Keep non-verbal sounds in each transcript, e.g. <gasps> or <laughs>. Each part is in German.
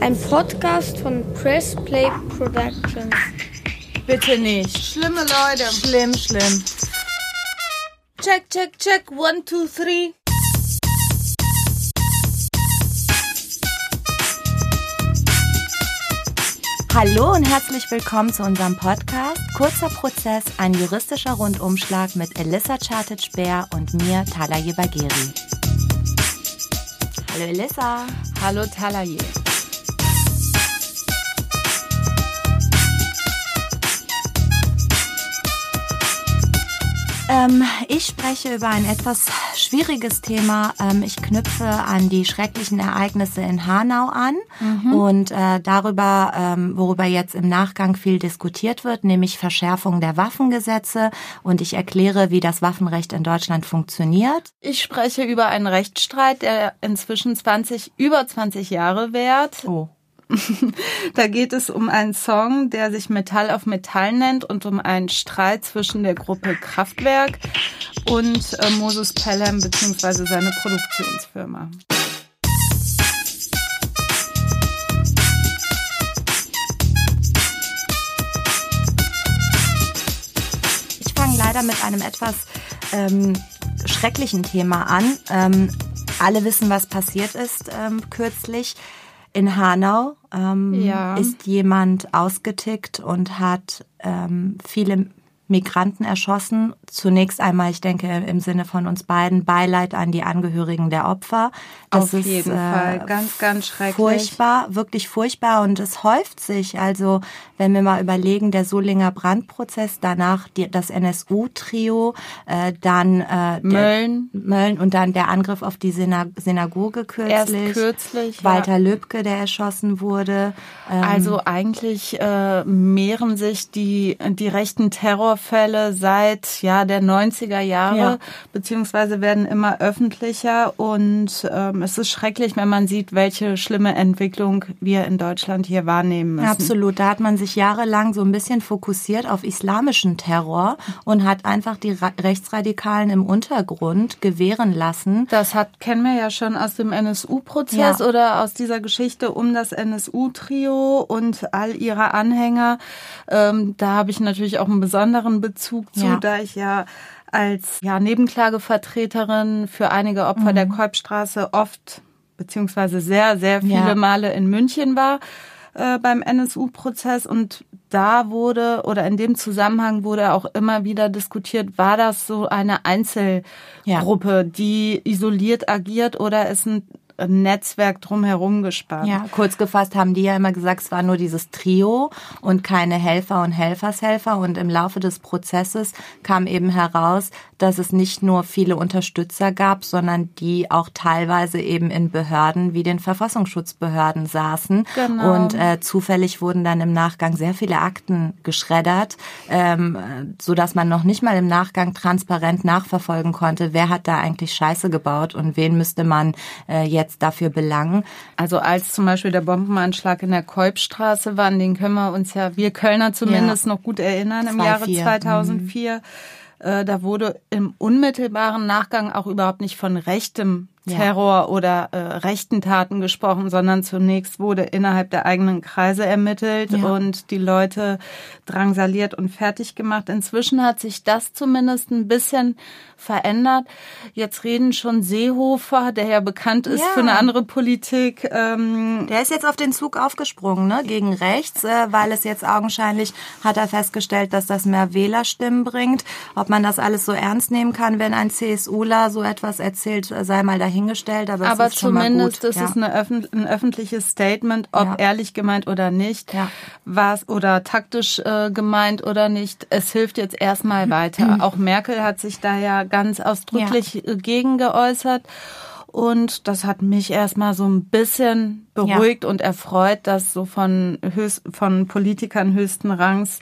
Ein Podcast von Press Play Productions. Bitte nicht. Schlimme Leute. Schlimm, schlimm. Check, check, check. One, two, three. Hallo und herzlich willkommen zu unserem Podcast Kurzer Prozess, ein juristischer Rundumschlag mit Elissa Chartic-Bär und mir, Talaye Bagheri. Hallo Elissa. Hallo Talaye. Ähm, ich spreche über ein etwas schwieriges Thema. Ähm, ich knüpfe an die schrecklichen Ereignisse in Hanau an mhm. und äh, darüber, ähm, worüber jetzt im Nachgang viel diskutiert wird, nämlich Verschärfung der Waffengesetze. Und ich erkläre, wie das Waffenrecht in Deutschland funktioniert. Ich spreche über einen Rechtsstreit, der inzwischen 20, über 20 Jahre währt. Oh. <laughs> da geht es um einen Song, der sich Metall auf Metall nennt und um einen Streit zwischen der Gruppe Kraftwerk und äh, Moses Pelham bzw. seine Produktionsfirma. Ich fange leider mit einem etwas ähm, schrecklichen Thema an. Ähm, alle wissen, was passiert ist ähm, kürzlich. In Hanau ähm, ja. ist jemand ausgetickt und hat ähm, viele Migranten erschossen. Zunächst einmal, ich denke, im Sinne von uns beiden, Beileid an die Angehörigen der Opfer. Das Auf ist, jeden äh, Fall. Ganz, ganz schrecklich. Furchtbar, wirklich furchtbar. Und es häuft sich. Also, wenn wir mal überlegen, der Solinger Brandprozess, danach die, das NSU-Trio, äh, dann äh, Mölln. Mölln und dann der Angriff auf die Synagoge kürzlich. Erst kürzlich. Walter ja. Lübcke, der erschossen wurde. Ähm, also eigentlich äh, mehren sich die, die rechten Terror Vorfälle seit ja der 90er Jahre, ja. beziehungsweise werden immer öffentlicher und ähm, es ist schrecklich, wenn man sieht, welche schlimme Entwicklung wir in Deutschland hier wahrnehmen müssen. Absolut, da hat man sich jahrelang so ein bisschen fokussiert auf islamischen Terror und hat einfach die Rechtsradikalen im Untergrund gewähren lassen. Das hat kennen wir ja schon aus dem NSU-Prozess ja. oder aus dieser Geschichte um das NSU-Trio und all ihre Anhänger. Ähm, da habe ich natürlich auch einen besonderen besonderen Bezug zu, ja. da ich ja als ja, Nebenklagevertreterin für einige Opfer mhm. der Kolbstraße oft beziehungsweise sehr, sehr viele ja. Male in München war äh, beim NSU-Prozess und da wurde oder in dem Zusammenhang wurde auch immer wieder diskutiert, war das so eine Einzelgruppe, ja. die isoliert agiert oder ist ein Netzwerk drumherum gespannt. Ja, kurz gefasst haben die ja immer gesagt, es war nur dieses Trio und keine Helfer und Helfershelfer. Und im Laufe des Prozesses kam eben heraus, dass es nicht nur viele Unterstützer gab, sondern die auch teilweise eben in Behörden wie den Verfassungsschutzbehörden saßen. Genau. Und äh, zufällig wurden dann im Nachgang sehr viele Akten geschreddert, ähm, so dass man noch nicht mal im Nachgang transparent nachverfolgen konnte, wer hat da eigentlich Scheiße gebaut und wen müsste man äh, jetzt dafür belangen. Also als zum Beispiel der Bombenanschlag in der Kolbstraße war, an den können wir uns ja, wir Kölner zumindest ja. noch gut erinnern, im Jahre 2004. Mhm. Äh, da wurde im unmittelbaren Nachgang auch überhaupt nicht von rechtem Terror ja. oder äh, rechten Taten gesprochen, sondern zunächst wurde innerhalb der eigenen Kreise ermittelt ja. und die Leute drangsaliert und fertig gemacht. Inzwischen hat sich das zumindest ein bisschen verändert. Jetzt reden schon Seehofer, der ja bekannt ist ja. für eine andere Politik. Ähm der ist jetzt auf den Zug aufgesprungen, ne, gegen rechts, äh, weil es jetzt augenscheinlich hat er festgestellt, dass das mehr Wählerstimmen bringt. Ob man das alles so ernst nehmen kann, wenn ein CSUler so etwas erzählt, sei mal dahin dahingestellt, aber, aber es ist zumindest ist ja. es eine öffentlich, ein öffentliches Statement, ob ja. ehrlich gemeint oder nicht, ja. was oder taktisch äh, gemeint oder nicht. Es hilft jetzt erstmal weiter. Auch Merkel hat sich da ja ganz ausdrücklich ja. gegen geäußert. Und das hat mich erstmal so ein bisschen beruhigt ja. und erfreut, dass so von, höchst, von Politikern höchsten Rangs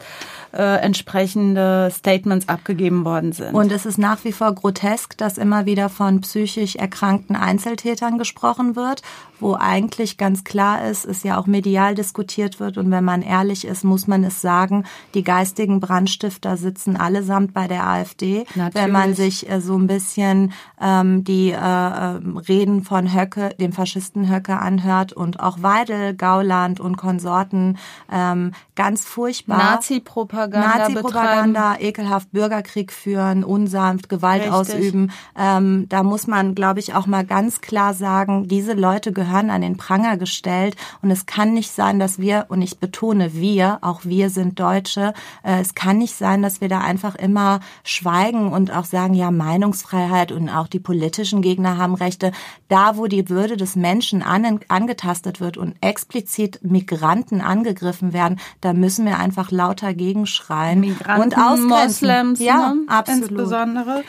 äh, entsprechende Statements abgegeben worden sind. Und es ist nach wie vor grotesk, dass immer wieder von psychisch erkrankten Einzeltätern gesprochen wird, wo eigentlich ganz klar ist, es ja auch medial diskutiert wird. Und wenn man ehrlich ist, muss man es sagen, die geistigen Brandstifter sitzen allesamt bei der AfD. Natürlich. Wenn man sich äh, so ein bisschen ähm, die äh, Reden von Höcke, dem Faschisten Höcke anhört und auch Weidel, Gauland und Konsorten ähm, ganz furchtbar. Nazi-Propaganda Nazi-Propaganda, ekelhaft Bürgerkrieg führen, unsanft, Gewalt Richtig. ausüben. Ähm, da muss man, glaube ich, auch mal ganz klar sagen, diese Leute gehören an den Pranger gestellt und es kann nicht sein, dass wir, und ich betone wir, auch wir sind Deutsche, äh, es kann nicht sein, dass wir da einfach immer schweigen und auch sagen, ja, Meinungsfreiheit und auch die politischen Gegner haben Rechte. Da, wo die Würde des Menschen an, angetastet wird und explizit Migranten angegriffen werden, da müssen wir einfach lauter gegenschreien Migranten, und ausgrenzen. Moslems, ja, ne? absolut. insbesondere.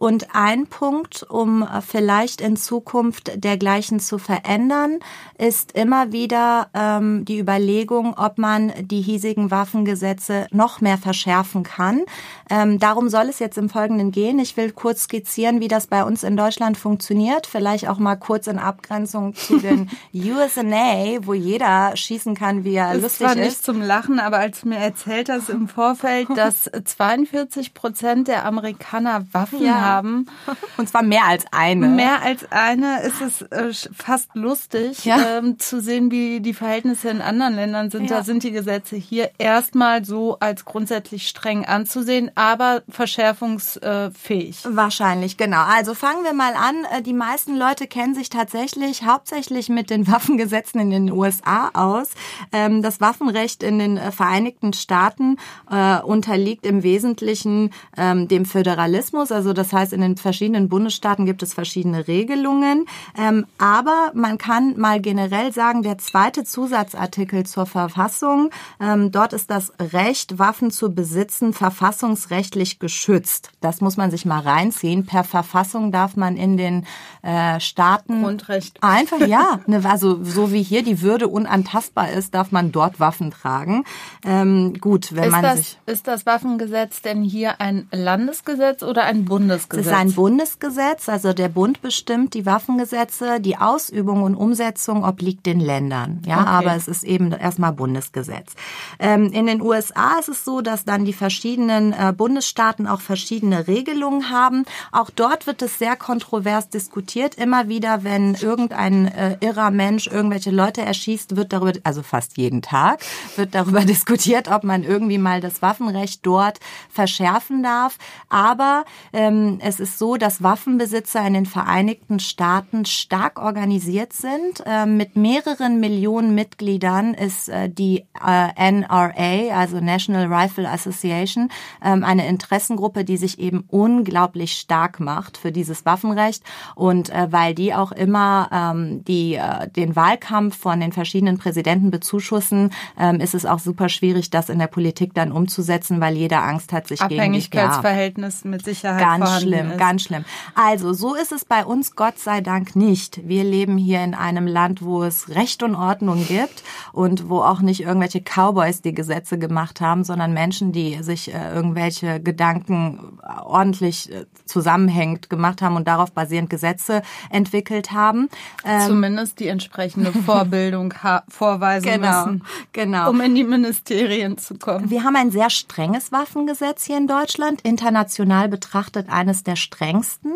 Und ein Punkt, um vielleicht in Zukunft dergleichen zu verändern, ist immer wieder ähm, die Überlegung, ob man die hiesigen Waffengesetze noch mehr verschärfen kann. Ähm, darum soll es jetzt im Folgenden gehen. Ich will kurz skizzieren, wie das bei uns in Deutschland funktioniert. Vielleicht auch mal kurz in Abgrenzung zu <laughs> den USA, wo jeder schießen kann, wie er ist lustig zwar ist. nicht zum Lachen, aber als mir erzählt das im Vorfeld, <laughs> dass 42 Prozent der Amerikaner Waffen ja. haben, haben. <laughs> Und zwar mehr als eine. Mehr als eine ist es äh, fast lustig ja. ähm, zu sehen, wie die Verhältnisse in anderen Ländern sind. Ja. Da sind die Gesetze hier erstmal so als grundsätzlich streng anzusehen, aber verschärfungsfähig. Wahrscheinlich, genau. Also fangen wir mal an. Äh, die meisten Leute kennen sich tatsächlich hauptsächlich mit den <laughs> Waffengesetzen in den USA aus. Ähm, das Waffenrecht in den äh, Vereinigten Staaten äh, unterliegt im Wesentlichen ähm, dem Föderalismus. Also das heißt, heißt, in den verschiedenen Bundesstaaten gibt es verschiedene Regelungen. Ähm, aber man kann mal generell sagen, der zweite Zusatzartikel zur Verfassung, ähm, dort ist das Recht, Waffen zu besitzen, verfassungsrechtlich geschützt. Das muss man sich mal reinziehen. Per Verfassung darf man in den äh, Staaten Grundrecht. einfach ja, <laughs> ne, also so wie hier die Würde unantastbar ist, darf man dort Waffen tragen. Ähm, gut, wenn ist man das, sich ist das Waffengesetz denn hier ein Landesgesetz oder ein Bundesgesetz? Es ist ein Bundesgesetz, also der Bund bestimmt die Waffengesetze, die Ausübung und Umsetzung obliegt den Ländern. Ja, okay. aber es ist eben erstmal Bundesgesetz. Ähm, in den USA ist es so, dass dann die verschiedenen äh, Bundesstaaten auch verschiedene Regelungen haben. Auch dort wird es sehr kontrovers diskutiert. Immer wieder, wenn irgendein äh, irrer Mensch irgendwelche Leute erschießt, wird darüber, also fast jeden Tag, wird darüber <laughs> diskutiert, ob man irgendwie mal das Waffenrecht dort verschärfen darf. Aber ähm, es ist so, dass Waffenbesitzer in den Vereinigten Staaten stark organisiert sind. Äh, mit mehreren Millionen Mitgliedern ist äh, die äh, NRA, also National Rifle Association, ähm, eine Interessengruppe, die sich eben unglaublich stark macht für dieses Waffenrecht. Und äh, weil die auch immer ähm, die, den Wahlkampf von den verschiedenen Präsidenten bezuschussen, ähm, ist es auch super schwierig, das in der Politik dann umzusetzen, weil jeder Angst hat, sich gegen die Abhängigkeitsverhältnis mit Sicherheit ganz schlimm, ist. ganz schlimm. Also, so ist es bei uns Gott sei Dank nicht. Wir leben hier in einem Land, wo es Recht und Ordnung gibt und wo auch nicht irgendwelche Cowboys die Gesetze gemacht haben, sondern Menschen, die sich äh, irgendwelche Gedanken ordentlich äh, zusammenhängend gemacht haben und darauf basierend Gesetze entwickelt haben. Ähm, Zumindest die entsprechende <laughs> Vorbildung vorweisen genau, müssen, genau. um in die Ministerien zu kommen. Wir haben ein sehr strenges Waffengesetz hier in Deutschland, international betrachtet eines eines der strengsten.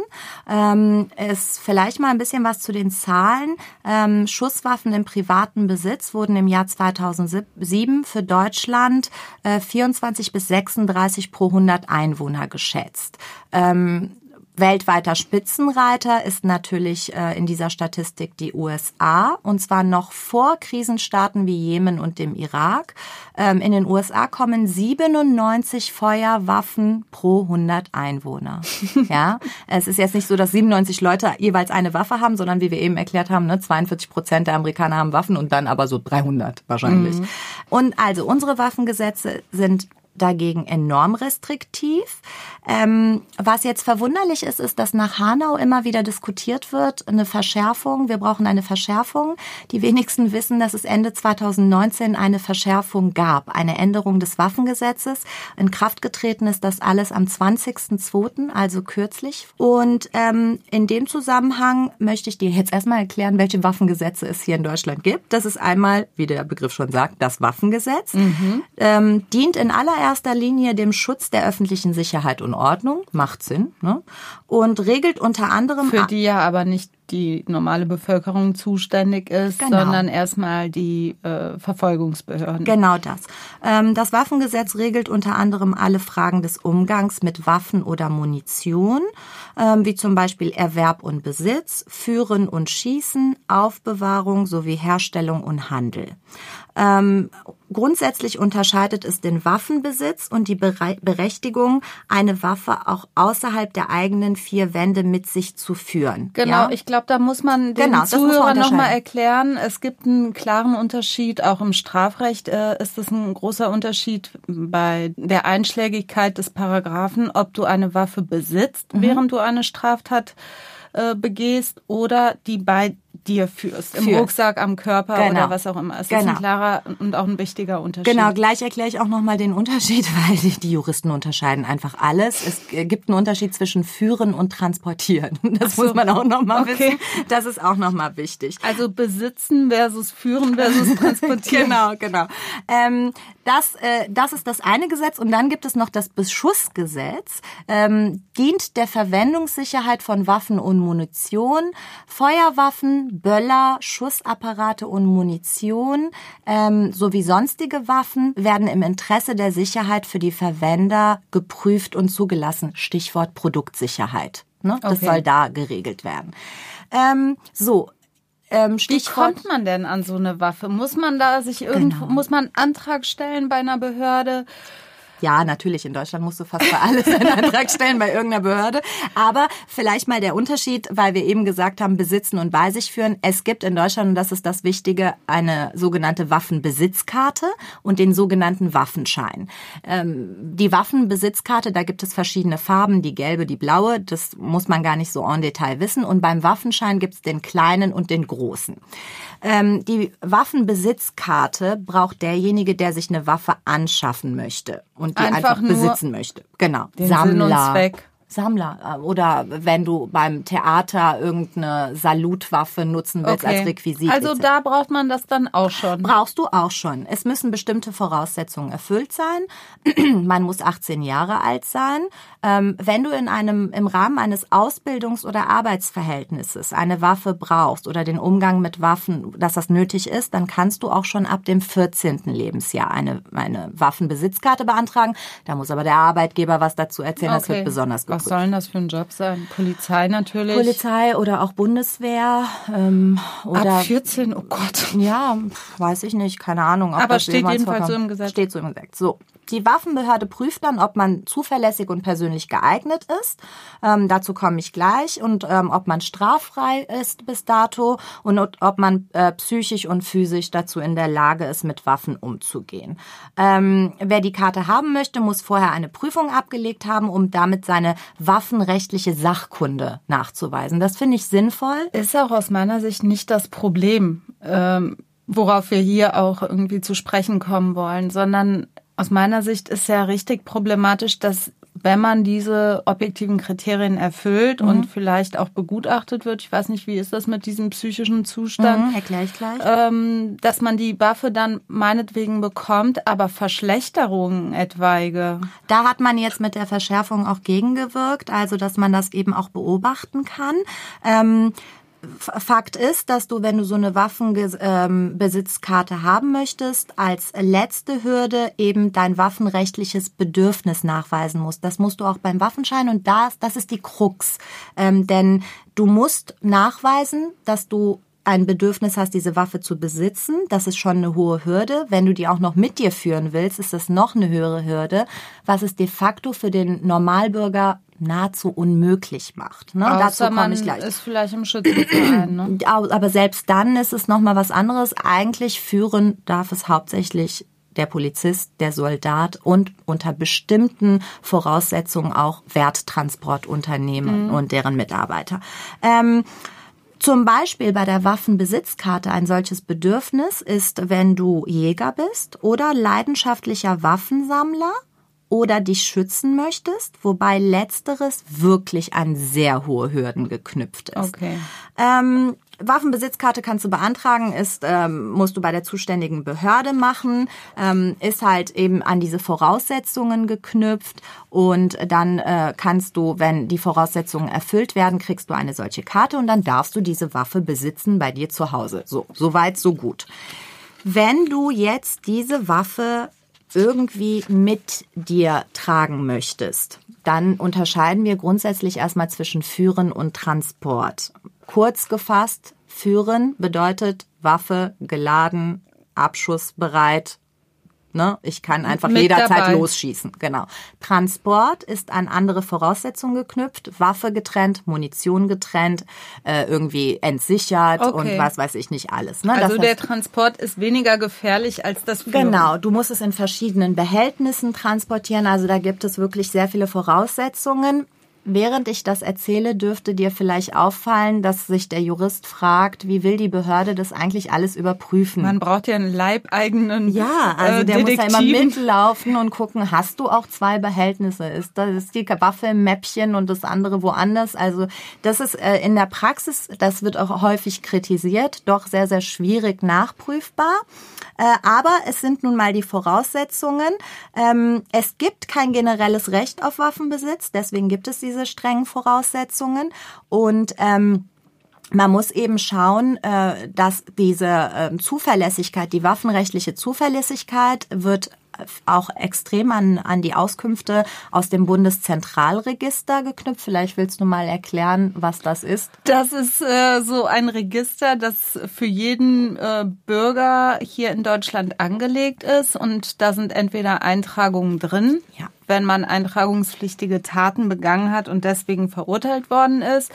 Ähm, ist vielleicht mal ein bisschen was zu den Zahlen. Ähm, Schusswaffen im privaten Besitz wurden im Jahr 2007 für Deutschland äh, 24 bis 36 pro 100 Einwohner geschätzt. Ähm, Weltweiter Spitzenreiter ist natürlich äh, in dieser Statistik die USA und zwar noch vor Krisenstaaten wie Jemen und dem Irak. Ähm, in den USA kommen 97 Feuerwaffen pro 100 Einwohner. <laughs> ja, es ist jetzt nicht so, dass 97 Leute jeweils eine Waffe haben, sondern wie wir eben erklärt haben, ne, 42 Prozent der Amerikaner haben Waffen und dann aber so 300 wahrscheinlich. Mhm. Und also unsere Waffengesetze sind dagegen enorm restriktiv. Ähm, was jetzt verwunderlich ist, ist, dass nach Hanau immer wieder diskutiert wird, eine Verschärfung. Wir brauchen eine Verschärfung. Die wenigsten wissen, dass es Ende 2019 eine Verschärfung gab, eine Änderung des Waffengesetzes. In Kraft getreten ist das alles am 20.02., also kürzlich. Und ähm, in dem Zusammenhang möchte ich dir jetzt erstmal erklären, welche Waffengesetze es hier in Deutschland gibt. Das ist einmal, wie der Begriff schon sagt, das Waffengesetz. Mhm. Ähm, dient in allererster Linie dem Schutz der öffentlichen Sicherheit und Ordnung, macht Sinn, ne? und regelt unter anderem... Für die ja aber nicht die normale Bevölkerung zuständig ist, genau. sondern erstmal die äh, Verfolgungsbehörden. Genau das. Ähm, das Waffengesetz regelt unter anderem alle Fragen des Umgangs mit Waffen oder Munition, ähm, wie zum Beispiel Erwerb und Besitz, Führen und Schießen, Aufbewahrung sowie Herstellung und Handel. Ähm, grundsätzlich unterscheidet es den Waffenbesitz und die Berechtigung, eine Waffe auch außerhalb der eigenen vier Wände mit sich zu führen. Genau, ja? ich glaube, da muss man den genau, Zuhörern nochmal erklären. Es gibt einen klaren Unterschied, auch im Strafrecht äh, ist es ein großer Unterschied bei der Einschlägigkeit des Paragraphen, ob du eine Waffe besitzt, mhm. während du eine Straftat äh, begehst oder die bei dir führst, im Führst. Rucksack, am Körper genau. oder was auch immer. Es genau. ist ein klarer und auch ein wichtiger Unterschied. Genau, gleich erkläre ich auch nochmal den Unterschied, <laughs> weil die Juristen unterscheiden einfach alles. Es gibt einen Unterschied zwischen führen und transportieren. <laughs> Das so. muss man auch nochmal okay. wissen. Das ist auch nochmal wichtig. Also besitzen versus führen versus <laughs> transportieren. genau, genau. Ähm, das, äh, das ist das eine Gesetz und dann gibt es noch das Beschussgesetz. Ähm, dient der Verwendungssicherheit von Waffen und Munition, Feuerwaffen, Böller, Schussapparate und Munition ähm, sowie sonstige Waffen werden im Interesse der Sicherheit für die Verwender geprüft und zugelassen. Stichwort Produktsicherheit. Ne? Das okay. soll da geregelt werden. Ähm, so, ähm, Wie kommt man denn an so eine Waffe? Muss man da sich irgendwo, genau. muss man einen Antrag stellen bei einer Behörde? Ja, natürlich. In Deutschland musst du fast bei alles einen Antrag stellen bei irgendeiner Behörde. Aber vielleicht mal der Unterschied, weil wir eben gesagt haben, besitzen und bei sich führen. Es gibt in Deutschland, und das ist das Wichtige, eine sogenannte Waffenbesitzkarte und den sogenannten Waffenschein. Ähm, die Waffenbesitzkarte, da gibt es verschiedene Farben, die gelbe, die blaue. Das muss man gar nicht so en Detail wissen. Und beim Waffenschein gibt es den kleinen und den großen. Ähm, die Waffenbesitzkarte braucht derjenige, der sich eine Waffe anschaffen möchte und die einfach, einfach besitzen möchte. Genau. Sammler. Sammler. Äh, oder wenn du beim Theater irgendeine Salutwaffe nutzen willst okay. als Requisit. Also da braucht man das dann auch schon. Brauchst du auch schon. Es müssen bestimmte Voraussetzungen erfüllt sein. <clears throat> man muss 18 Jahre alt sein. Ähm, wenn du in einem, im Rahmen eines Ausbildungs- oder Arbeitsverhältnisses eine Waffe brauchst oder den Umgang mit Waffen, dass das nötig ist, dann kannst du auch schon ab dem 14. Lebensjahr eine, eine Waffenbesitzkarte beantragen. Da muss aber der Arbeitgeber was dazu erzählen. Okay. Das wird besonders gut. Was soll denn das für ein Job sein? Polizei natürlich. Polizei oder auch Bundeswehr. Ähm, oder Ab 14, oh Gott. Ja, weiß ich nicht, keine Ahnung. Aber steht jedenfalls so im Gesetz. Steht so im Gesetz. So. Die Waffenbehörde prüft dann, ob man zuverlässig und persönlich geeignet ist. Ähm, dazu komme ich gleich. Und ähm, ob man straffrei ist bis dato und ob man äh, psychisch und physisch dazu in der Lage ist, mit Waffen umzugehen. Ähm, wer die Karte haben möchte, muss vorher eine Prüfung abgelegt haben, um damit seine waffenrechtliche Sachkunde nachzuweisen. Das finde ich sinnvoll. Ist auch aus meiner Sicht nicht das Problem. Ähm worauf wir hier auch irgendwie zu sprechen kommen wollen, sondern aus meiner Sicht ist ja richtig problematisch, dass wenn man diese objektiven Kriterien erfüllt mhm. und vielleicht auch begutachtet wird, ich weiß nicht, wie ist das mit diesem psychischen Zustand, mhm, erkläre ich gleich, ähm, dass man die Waffe dann meinetwegen bekommt, aber Verschlechterungen etwaige. Da hat man jetzt mit der Verschärfung auch gegengewirkt, also dass man das eben auch beobachten kann. Ähm, Fakt ist, dass du, wenn du so eine Waffenbesitzkarte haben möchtest, als letzte Hürde eben dein waffenrechtliches Bedürfnis nachweisen musst. Das musst du auch beim Waffenschein und das, das ist die Krux. Ähm, denn du musst nachweisen, dass du ein Bedürfnis hast, diese Waffe zu besitzen, das ist schon eine hohe Hürde. Wenn du die auch noch mit dir führen willst, ist das noch eine höhere Hürde, was es de facto für den Normalbürger nahezu unmöglich macht. Ne? Dazu komme ich gleich. ist vielleicht im Schützenverein. Ne? <clears throat> Aber selbst dann ist es noch mal was anderes. Eigentlich führen darf es hauptsächlich der Polizist, der Soldat und unter bestimmten Voraussetzungen auch Werttransportunternehmen mhm. und deren Mitarbeiter. Ähm, zum Beispiel bei der Waffenbesitzkarte ein solches Bedürfnis ist, wenn du Jäger bist oder leidenschaftlicher Waffensammler oder dich schützen möchtest, wobei letzteres wirklich an sehr hohe Hürden geknüpft ist. Okay. Ähm, Waffenbesitzkarte kannst du beantragen, ist ähm, musst du bei der zuständigen Behörde machen, ähm, ist halt eben an diese Voraussetzungen geknüpft und dann äh, kannst du, wenn die Voraussetzungen erfüllt werden, kriegst du eine solche Karte und dann darfst du diese Waffe besitzen bei dir zu Hause. So, so weit, so gut. Wenn du jetzt diese Waffe irgendwie mit dir tragen möchtest, dann unterscheiden wir grundsätzlich erstmal zwischen Führen und Transport. Kurz gefasst, Führen bedeutet Waffe geladen, abschussbereit, Ne? Ich kann einfach Mit jederzeit dabei. losschießen. Genau. Transport ist an andere Voraussetzungen geknüpft. Waffe getrennt, Munition getrennt, äh, irgendwie entsichert okay. und was weiß ich nicht alles. Ne? Also das der Transport ist weniger gefährlich als das Führen. Genau. Du musst es in verschiedenen Behältnissen transportieren. Also da gibt es wirklich sehr viele Voraussetzungen. Während ich das erzähle, dürfte dir vielleicht auffallen, dass sich der Jurist fragt, wie will die Behörde das eigentlich alles überprüfen? Man braucht ja einen leibeigenen Ja, also äh, der Detektiv. muss ja immer mitlaufen und gucken, hast du auch zwei Behältnisse? Ist das ist die Waffe im Mäppchen und das andere woanders? Also das ist äh, in der Praxis, das wird auch häufig kritisiert, doch sehr, sehr schwierig nachprüfbar. Äh, aber es sind nun mal die Voraussetzungen. Ähm, es gibt kein generelles Recht auf Waffenbesitz, deswegen gibt es diese strengen Voraussetzungen. Und ähm, man muss eben schauen, äh, dass diese äh, Zuverlässigkeit, die waffenrechtliche Zuverlässigkeit wird auch extrem an, an die Auskünfte aus dem Bundeszentralregister geknüpft. Vielleicht willst du mal erklären, was das ist. Das ist äh, so ein Register, das für jeden äh, Bürger hier in Deutschland angelegt ist und da sind entweder Eintragungen drin, ja. Wenn man eintragungspflichtige Taten begangen hat und deswegen verurteilt worden ist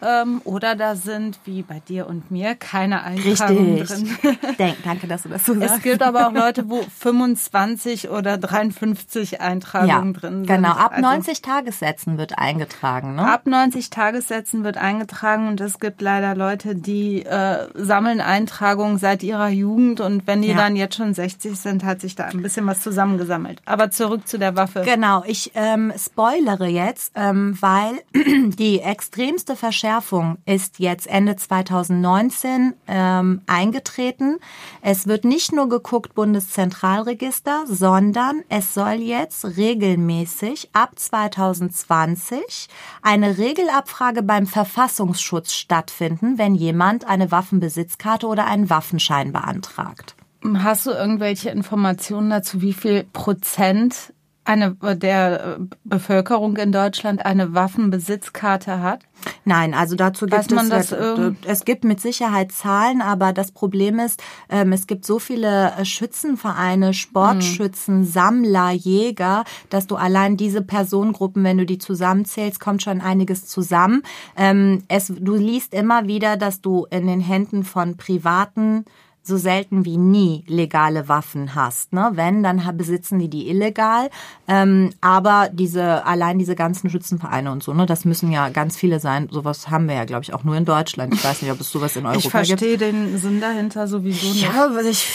ähm, oder da sind, wie bei dir und mir, keine Eintragungen drin. <laughs> Denk, danke, dass du das so sagst. Es gibt aber auch Leute, wo 25 oder 53 Eintragungen ja, drin sind. Genau, ab also, 90 Tagessätzen wird eingetragen. Ne? Ab 90 Tagessätzen wird eingetragen und es gibt leider Leute, die äh, sammeln Eintragungen seit ihrer Jugend und wenn die ja. dann jetzt schon 60 sind, hat sich da ein bisschen was zusammengesammelt. Aber zurück zu der Waffe. Genau, ich ähm, spoilere jetzt, ähm, weil <clears throat> die extremste Verschärfung Verschärfung ist jetzt Ende 2019 ähm, eingetreten. Es wird nicht nur geguckt Bundeszentralregister, sondern es soll jetzt regelmäßig ab 2020 eine Regelabfrage beim Verfassungsschutz stattfinden, wenn jemand eine Waffenbesitzkarte oder einen Waffenschein beantragt. Hast du irgendwelche Informationen dazu, wie viel Prozent eine, der Bevölkerung in Deutschland eine Waffenbesitzkarte hat? Nein, also dazu gibt Weiß es, das es gibt mit Sicherheit Zahlen, aber das Problem ist, ähm, es gibt so viele äh, Schützenvereine, Sportschützen, mhm. Sammler, Jäger, dass du allein diese Personengruppen, wenn du die zusammenzählst, kommt schon einiges zusammen. Ähm, es, du liest immer wieder, dass du in den Händen von privaten so selten wie nie legale Waffen hast. Ne? Wenn, dann besitzen die die illegal. Ähm, aber diese allein diese ganzen Schützenvereine und so, ne, das müssen ja ganz viele sein. Sowas haben wir ja, glaube ich, auch nur in Deutschland. Ich weiß nicht, ob es sowas in Europa gibt. Ich verstehe den Sinn dahinter sowieso nicht. Ja, ich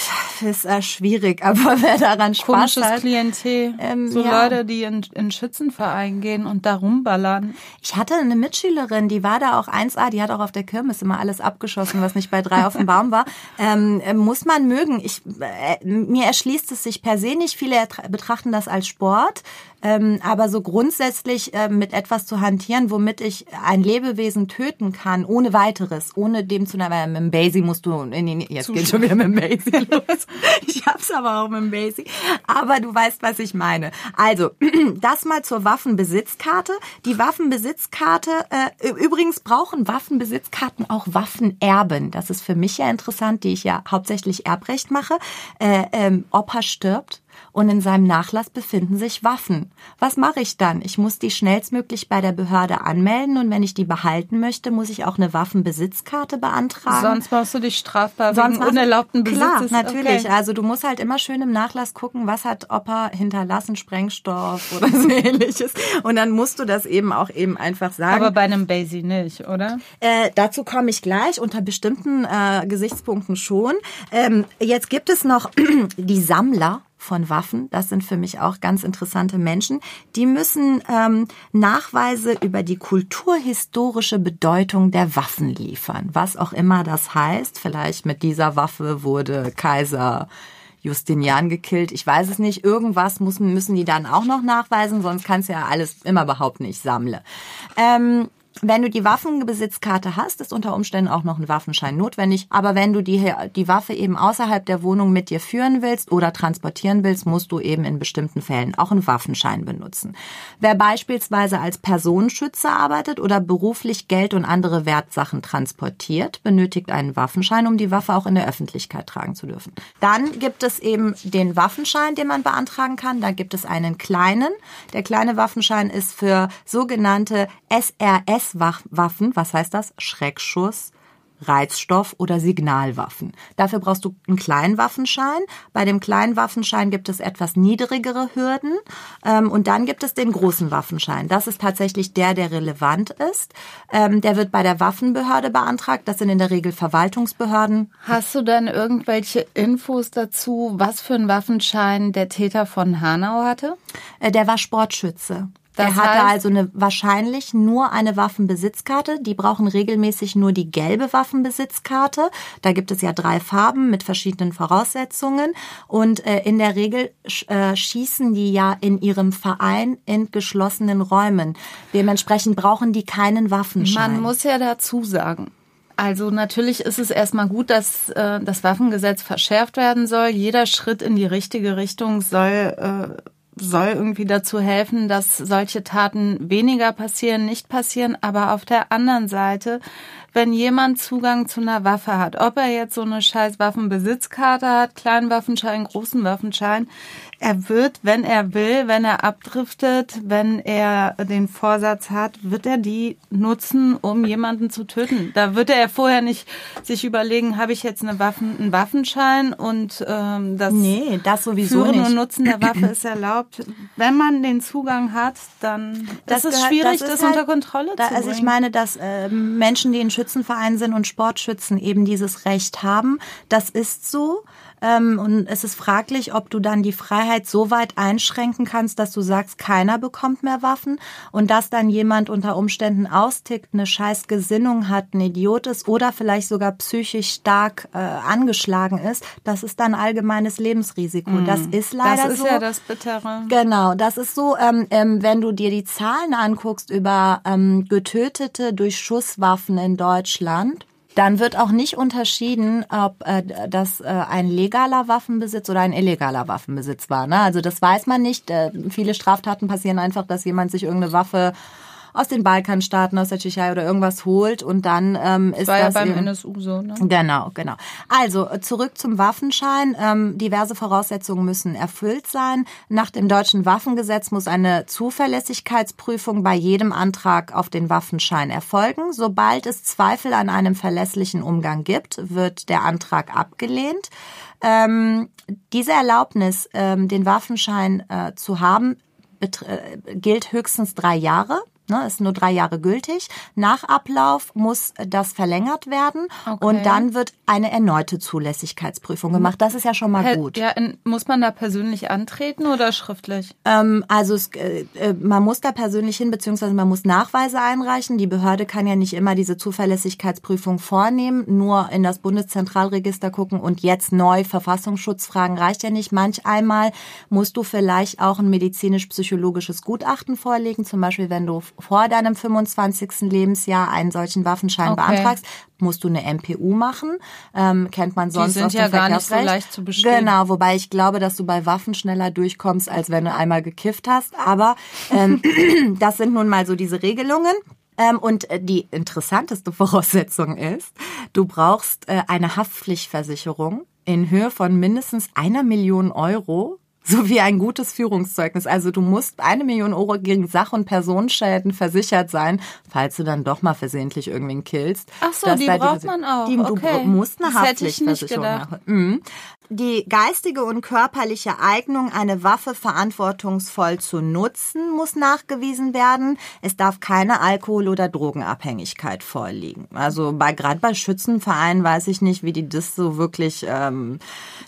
ist äh, schwierig, aber <laughs> wer daran Spaß Komisches hat. Klientel. Ähm, so ja. Leute, die in, in Schützenverein gehen und da rumballern. Ich hatte eine Mitschülerin, die war da auch 1A, die hat auch auf der Kirmes immer alles abgeschossen, was nicht bei drei auf dem Baum war. Ähm, äh, muss man mögen. Ich, äh, mir erschließt es sich per se nicht. Viele betrachten das als Sport. Ähm, aber so grundsätzlich äh, mit etwas zu hantieren, womit ich ein Lebewesen töten kann, ohne weiteres, ohne dem zu weil mit dem Basie musst du, nee, nee, jetzt geht schon wieder mit dem Basie <laughs> los. Ich hab's aber auch mit dem Basie. Aber du weißt, was ich meine. Also, <clears throat> das mal zur Waffenbesitzkarte. Die Waffenbesitzkarte, äh, übrigens brauchen Waffenbesitzkarten auch Waffenerben. Das ist für mich ja interessant, die ich ja hauptsächlich Erbrecht mache. Äh, ähm, Opa stirbt, und in seinem Nachlass befinden sich Waffen. Was mache ich dann? Ich muss die schnellstmöglich bei der Behörde anmelden und wenn ich die behalten möchte, muss ich auch eine Waffenbesitzkarte beantragen. Sonst machst du dich strafbar Sonst wegen unerlaubten Besitzes. Klar, natürlich. Okay. Also du musst halt immer schön im Nachlass gucken, was hat Opa hinterlassen, Sprengstoff oder <laughs> so ähnliches. Und dann musst du das eben auch eben einfach sagen. Aber bei einem Basie nicht, oder? Äh, dazu komme ich gleich, unter bestimmten äh, Gesichtspunkten schon. Ähm, jetzt gibt es noch <clears throat> die Sammler von Waffen. Das sind für mich auch ganz interessante Menschen. Die müssen ähm, Nachweise über die kulturhistorische Bedeutung der Waffen liefern. Was auch immer das heißt. Vielleicht mit dieser Waffe wurde Kaiser Justinian gekillt. Ich weiß es nicht. Irgendwas müssen, müssen die dann auch noch nachweisen, sonst kannst du ja alles immer behaupten, ich sammle. Ähm, wenn du die Waffenbesitzkarte hast, ist unter Umständen auch noch ein Waffenschein notwendig. Aber wenn du die, die Waffe eben außerhalb der Wohnung mit dir führen willst oder transportieren willst, musst du eben in bestimmten Fällen auch einen Waffenschein benutzen. Wer beispielsweise als Personenschützer arbeitet oder beruflich Geld und andere Wertsachen transportiert, benötigt einen Waffenschein, um die Waffe auch in der Öffentlichkeit tragen zu dürfen. Dann gibt es eben den Waffenschein, den man beantragen kann. Da gibt es einen kleinen. Der kleine Waffenschein ist für sogenannte SRS Schusswaffen, was heißt das? Schreckschuss, Reizstoff oder Signalwaffen. Dafür brauchst du einen kleinen Waffenschein. Bei dem kleinen Waffenschein gibt es etwas niedrigere Hürden. Ähm, und dann gibt es den großen Waffenschein. Das ist tatsächlich der, der relevant ist. Ähm, der wird bei der Waffenbehörde beantragt. Das sind in der Regel Verwaltungsbehörden. Hast du dann irgendwelche Infos dazu, was für einen Waffenschein der Täter von Hanau hatte? Äh, der war Sportschütze. Das er hatte also eine, wahrscheinlich nur eine Waffenbesitzkarte. Die brauchen regelmäßig nur die gelbe Waffenbesitzkarte. Da gibt es ja drei Farben mit verschiedenen Voraussetzungen. Und äh, in der Regel äh, schießen die ja in ihrem Verein in geschlossenen Räumen. Dementsprechend brauchen die keinen Waffenschein. Man muss ja dazu sagen, also natürlich ist es erstmal gut, dass äh, das Waffengesetz verschärft werden soll. Jeder Schritt in die richtige Richtung soll äh, soll irgendwie dazu helfen, dass solche Taten weniger passieren, nicht passieren. Aber auf der anderen Seite, wenn jemand Zugang zu einer Waffe hat, ob er jetzt so eine scheiß Waffenbesitzkarte hat, kleinen Waffenschein, großen Waffenschein, er wird, wenn er will, wenn er abdriftet, wenn er den Vorsatz hat, wird er die nutzen, um jemanden zu töten. Da wird er vorher nicht sich überlegen, habe ich jetzt eine Waffen, einen Waffenschein und ähm, das, nee, das sowieso Führen nicht. und Nutzen der Waffe ist erlaubt. Wenn man den Zugang hat, dann das, das ist schwierig, das, ist das halt, unter Kontrolle da, zu bringen. Also ich meine, dass äh, Menschen, die in Schützenvereinen sind und Sportschützen eben dieses Recht haben, das ist so. Ähm, und es ist fraglich, ob du dann die Freiheit so weit einschränken kannst, dass du sagst, keiner bekommt mehr Waffen und dass dann jemand unter Umständen austickt, eine scheiß Gesinnung hat, ein Idiot ist oder vielleicht sogar psychisch stark äh, angeschlagen ist. Das ist dann allgemeines Lebensrisiko. Mm. Das ist leider so. Das ist so. ja das Bittere. Genau, das ist so, ähm, ähm, wenn du dir die Zahlen anguckst über ähm, Getötete durch Schusswaffen in Deutschland, dann wird auch nicht unterschieden, ob äh, das äh, ein legaler Waffenbesitz oder ein illegaler Waffenbesitz war. Ne? Also das weiß man nicht. Äh, viele Straftaten passieren einfach, dass jemand sich irgendeine Waffe aus den Balkanstaaten, aus der Tschechei oder irgendwas holt und dann ähm, ist War das ja beim eben, NSU so. Ne? Genau, genau. Also zurück zum Waffenschein. Ähm, diverse Voraussetzungen müssen erfüllt sein. Nach dem deutschen Waffengesetz muss eine Zuverlässigkeitsprüfung bei jedem Antrag auf den Waffenschein erfolgen. Sobald es Zweifel an einem verlässlichen Umgang gibt, wird der Antrag abgelehnt. Ähm, diese Erlaubnis, ähm, den Waffenschein äh, zu haben, äh, gilt höchstens drei Jahre ne, ist nur drei Jahre gültig. Nach Ablauf muss das verlängert werden okay. und dann wird eine erneute Zulässigkeitsprüfung gemacht. Das ist ja schon mal gut. Ja, muss man da persönlich antreten oder schriftlich? Ähm, also es, äh, äh, man muss da persönlich hin, beziehungsweise man muss Nachweise einreichen. Die Behörde kann ja nicht immer diese Zuverlässigkeitsprüfung vornehmen, nur in das Bundeszentralregister gucken und jetzt neu Verfassungsschutzfragen reicht ja nicht. Manch einmal musst du vielleicht auch ein medizinisch-psychologisches Gutachten vorlegen, zum Beispiel wenn du vor deinem 25. Lebensjahr einen solchen Waffenschein okay. beantragst, musst du eine MPU machen. Ähm, kennt man sonst Die sind aus ja dem gar nicht so leicht zu bestehen. Genau, wobei ich glaube, dass du bei Waffen schneller durchkommst, als wenn du einmal gekifft hast. Aber ähm, <clears throat> das sind nun mal so diese Regelungen. Ähm, und äh, die interessanteste <laughs> Voraussetzung ist, du brauchst äh, eine Haftpflichtversicherung in Höhe von mindestens einer Million Euro <laughs> so wie ein gutes Führungszeugnis. Also du musst eine Million Euro gegen Sach- und Personenschäden versichert sein, falls du dann doch mal versehentlich irgendwen killst. Ach so, die braucht die, man auch. Die, okay. Du musst eine Haftpflichtversicherung machen. Mhm. Die geistige und körperliche Eignung, eine Waffe verantwortungsvoll zu nutzen, muss nachgewiesen werden. Es darf keine Alkohol- oder Drogenabhängigkeit vorliegen. Also bei gerade bei Schützenvereinen weiß ich nicht, wie die das so wirklich. Ähm,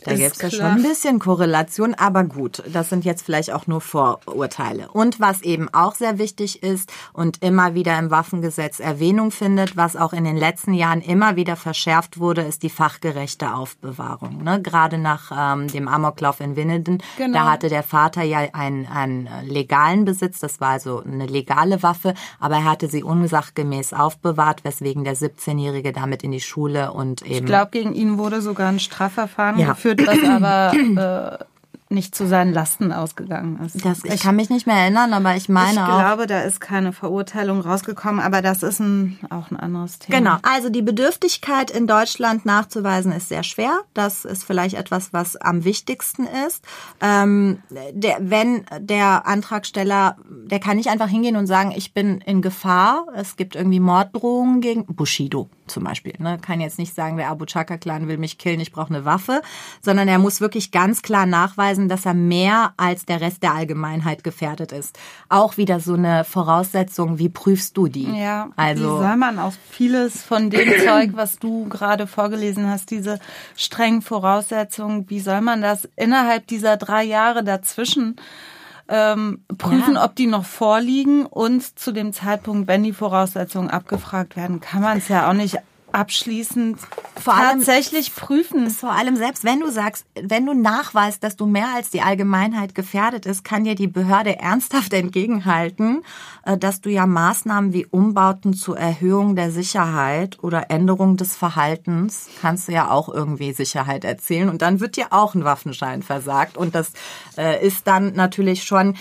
da gibt es ja schon ein bisschen Korrelation, aber gut, das sind jetzt vielleicht auch nur Vorurteile. Und was eben auch sehr wichtig ist und immer wieder im Waffengesetz Erwähnung findet, was auch in den letzten Jahren immer wieder verschärft wurde, ist die fachgerechte Aufbewahrung. Ne? Gerade nach ähm, dem Amoklauf in Winneden, genau. da hatte der Vater ja einen, einen legalen Besitz, das war also eine legale Waffe, aber er hatte sie unsachgemäß aufbewahrt, weswegen der 17-Jährige damit in die Schule und eben... Ich glaube, gegen ihn wurde sogar ein Strafverfahren ja. geführt, was aber... <clears throat> Äh, nicht zu seinen Lasten ausgegangen ist. Das, ich, ich kann mich nicht mehr erinnern, aber ich meine ich auch. Ich glaube, da ist keine Verurteilung rausgekommen, aber das ist ein, auch ein anderes Thema. Genau. Also die Bedürftigkeit in Deutschland nachzuweisen ist sehr schwer. Das ist vielleicht etwas, was am wichtigsten ist. Ähm, der, wenn der Antragsteller, der kann nicht einfach hingehen und sagen, ich bin in Gefahr. Es gibt irgendwie Morddrohungen gegen Bushido zum Beispiel. Ne? Kann jetzt nicht sagen, der Abu Chaka-Clan will mich killen, ich brauche eine Waffe, sondern er muss wirklich ganz klar nachweisen, dass er mehr als der Rest der Allgemeinheit gefährdet ist. Auch wieder so eine Voraussetzung, wie prüfst du die? Ja, also wie soll man auch vieles von dem <clears throat> Zeug, was du gerade vorgelesen hast, diese strengen Voraussetzungen, wie soll man das innerhalb dieser drei Jahre dazwischen ähm, prüfen, ja. ob die noch vorliegen und zu dem Zeitpunkt, wenn die Voraussetzungen abgefragt werden, kann man es ja auch nicht abschließend vor allem, tatsächlich prüfen. Vor allem selbst wenn du sagst, wenn du nachweist, dass du mehr als die Allgemeinheit gefährdet ist, kann dir die Behörde ernsthaft <laughs> entgegenhalten, äh, dass du ja Maßnahmen wie Umbauten zur Erhöhung der Sicherheit oder Änderung des Verhaltens kannst du ja auch irgendwie Sicherheit erzählen und dann wird dir auch ein Waffenschein versagt und das äh, ist dann natürlich schon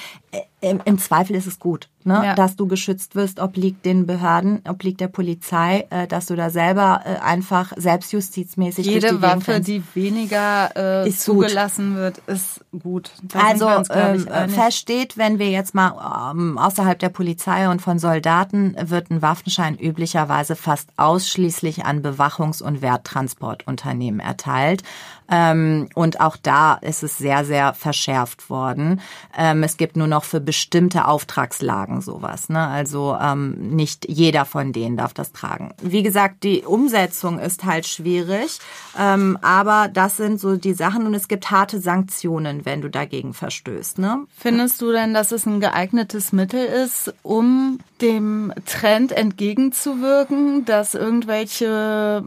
im, im Zweifel ist es gut, ne? Ja. dass du geschützt wirst, obliegt den Behörden, obliegt der Polizei, äh, dass du da selber äh, einfach selbstjustizmäßig Jede durch die Waffe, die weniger äh, zugelassen gut. wird, ist gut. Da also uns, ähm, versteht, wenn wir jetzt mal ähm, außerhalb der Polizei und von Soldaten wird ein Waffenschein üblicherweise fast ausschließlich an Bewachungs- und Werttransportunternehmen erteilt. Ähm, und auch da ist es sehr, sehr verschärft worden. Ähm, es gibt nur noch für bestimmte Auftragslagen sowas. Ne? Also ähm, nicht jeder von denen darf das tragen. Wie gesagt, die Umsetzung ist halt schwierig, ähm, aber das sind so die Sachen und es gibt harte Sanktionen, wenn du dagegen verstößt. Ne? Findest du denn, dass es ein geeignetes Mittel ist, um dem Trend entgegenzuwirken, dass irgendwelche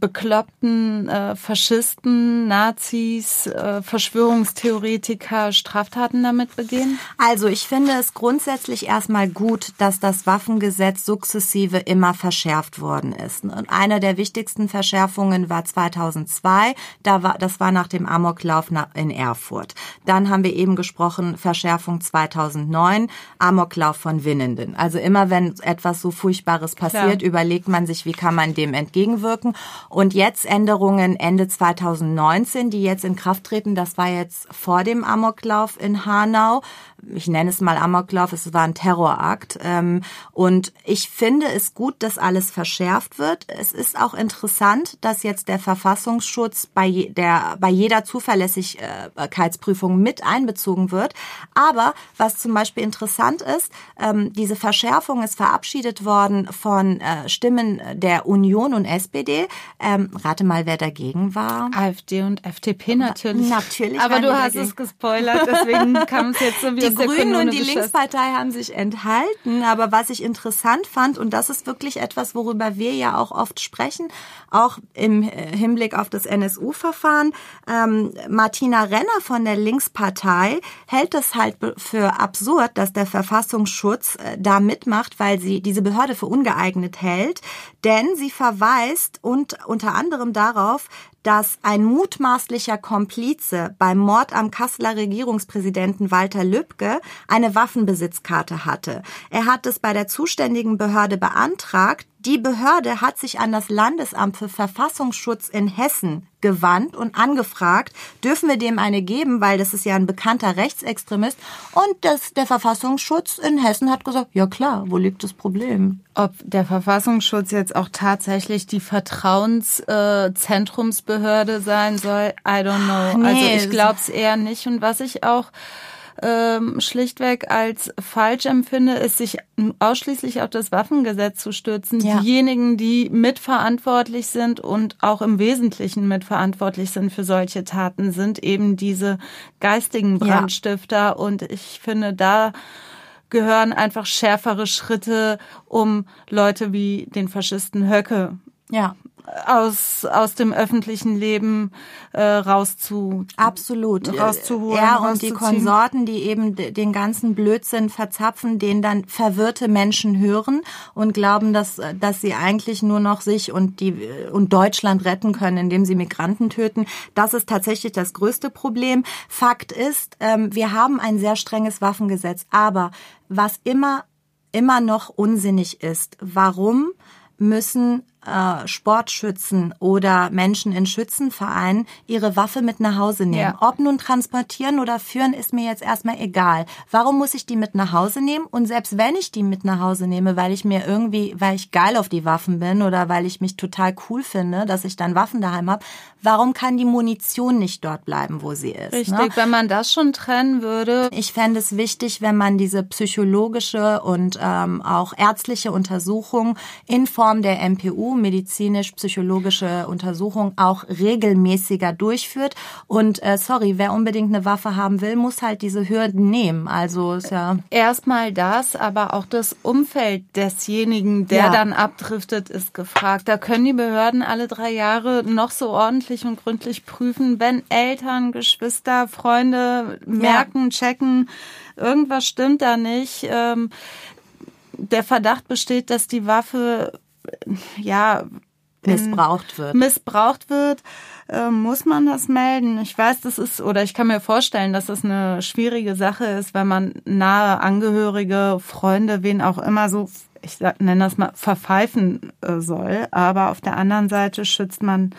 bekloppten äh, Faschisten, Nazis, äh, Verschwörungstheoretiker Straftaten damit begehen? Also ich finde es grundsätzlich erstmal gut, dass das Waffengesetz sukzessive immer verschärft worden ist. Und eine der wichtigsten Verschärfungen war 2002, da war, das war nach dem Amoklauf in Erfurt. Dann haben wir eben gesprochen, Verschärfung 2009, Amoklauf von Winnenden. Also immer wenn etwas so Furchtbares passiert, Klar. überlegt man sich, wie kann man dem entgegenwirken. Und jetzt Änderungen Ende 2019, die jetzt in Kraft treten. Das war jetzt vor dem Amoklauf in Hanau ich nenne es mal Amoklauf, es war ein Terrorakt. Ähm, und ich finde es gut, dass alles verschärft wird. Es ist auch interessant, dass jetzt der Verfassungsschutz bei, der, bei jeder Zuverlässigkeitsprüfung mit einbezogen wird. Aber was zum Beispiel interessant ist, ähm, diese Verschärfung ist verabschiedet worden von äh, Stimmen der Union und SPD. Ähm, rate mal, wer dagegen war. AfD und FDP natürlich. Natürlich. Aber du hast dagegen. es gespoilert, deswegen <laughs> kam es jetzt so wie die Grünen und die Linkspartei haben sich enthalten. Aber was ich interessant fand, und das ist wirklich etwas, worüber wir ja auch oft sprechen, auch im äh, Hinblick auf das NSU-Verfahren, ähm, Martina Renner von der Linkspartei hält es halt für absurd, dass der Verfassungsschutz äh, da mitmacht, weil sie diese Behörde für ungeeignet hält. Denn sie verweist und unter anderem darauf, dass ein mutmaßlicher Komplize beim Mord am Kasseler Regierungspräsidenten Walter Lübcke eine Waffenbesitzkarte hatte. Er hat es bei der zuständigen Behörde beantragt, Die Behörde hat sich an das Landesamt für Verfassungsschutz in Hessen gewandt und angefragt, dürfen wir dem eine geben, weil das ist ja ein bekannter Rechtsextremist. Und das, der Verfassungsschutz in Hessen hat gesagt, ja klar, wo liegt das Problem? Ob der Verfassungsschutz jetzt auch tatsächlich die Vertrauenszentrumsbehörde äh, sein soll, I don't know. Nee, also ich glaube es eher nicht. Und was ich auch ähm, schlichtweg als falsch empfinde, ist sich ausschließlich auf das Waffengesetz zu stürzen. Ja. Diejenigen, die mitverantwortlich sind und auch im Wesentlichen mitverantwortlich sind für solche Taten, sind eben diese geistigen Brandstifter. Ja. Und ich finde, da gehören einfach schärfere Schritte, um Leute wie den Faschisten Höcke ja aus aus dem öffentlichen Leben äh, rauszu absolut. rauszuholen ja und die Konsorten die eben den ganzen Blödsinn verzapfen den dann verwirrte Menschen hören und glauben dass dass sie eigentlich nur noch sich und die und Deutschland retten können indem sie Migranten töten. Das ist tatsächlich das größte Problem. Fakt ist ähm, wir haben ein sehr strenges Waffengesetz. Aber was immer immer noch unsinnig ist warum müssen äh, Sportschützen oder Menschen in Schützenvereinen ihre Waffe mit nach Hause nehmen. Ja. Ob nun transportieren oder führen, ist mir jetzt erstmal egal. Warum muss ich die mit nach Hause nehmen? Und selbst wenn ich die mit nach Hause nehme, weil ich mir irgendwie, weil ich geil auf die Waffen bin oder weil ich mich total cool finde, dass ich dann Waffen daheim habe, warum kann die Munition nicht dort bleiben, wo sie ist? Richtig, ne? wenn man das schon trennen würde. Ich fände es wichtig, wenn man diese psychologische und ähm, auch ärztliche Untersuchung in Form der MPU medizinisch-psychologische Untersuchung auch regelmäßiger durchführt. Und äh, sorry, wer unbedingt eine Waffe haben will, muss halt diese Hürden nehmen. Also ist ja erstmal das, aber auch das Umfeld desjenigen, der ja. dann abdriftet, ist gefragt. Da können die Behörden alle drei Jahre noch so ordentlich und gründlich prüfen, wenn Eltern, Geschwister, Freunde merken, ja. checken, irgendwas stimmt da nicht. Ähm, der Verdacht besteht, dass die Waffe ja missbraucht wird. Missbraucht wird, äh, muss man das melden. Ich weiß, das ist, oder ich kann mir vorstellen, dass es das eine schwierige Sache ist, wenn man nahe Angehörige, Freunde, wen auch immer so, ich nenne das mal, verpfeifen äh, soll. Aber auf der anderen Seite schützt man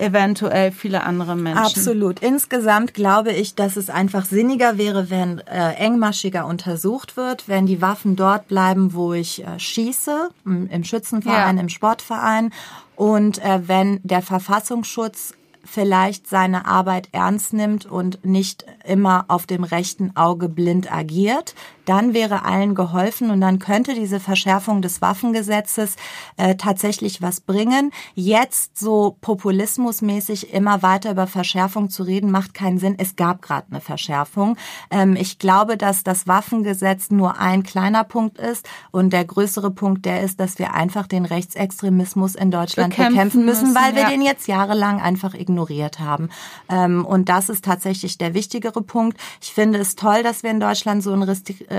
eventuell viele andere Menschen. Absolut. Insgesamt glaube ich, dass es einfach sinniger wäre, wenn äh, engmaschiger untersucht wird, wenn die Waffen dort bleiben, wo ich äh, schieße, im, Schützenverein, ja. im Sportverein und äh, wenn der Verfassungsschutz vielleicht seine Arbeit ernst nimmt und nicht immer auf dem rechten Auge blind agiert, dann wäre allen geholfen und dann könnte diese Verschärfung des Waffengesetzes äh, tatsächlich was bringen. Jetzt so populismusmäßig immer weiter über Verschärfung zu reden, macht keinen Sinn. Es gab gerade eine Verschärfung. Ähm, ich glaube, dass das Waffengesetz nur ein kleiner Punkt ist und der größere Punkt der ist, dass wir einfach den Rechtsextremismus in Deutschland bekämpfen, bekämpfen müssen, weil wir ja. den jetzt jahrelang einfach ignoriert haben. Ähm, und das ist tatsächlich der wichtigere Punkt. Ich finde es toll, dass wir in Deutschland so ein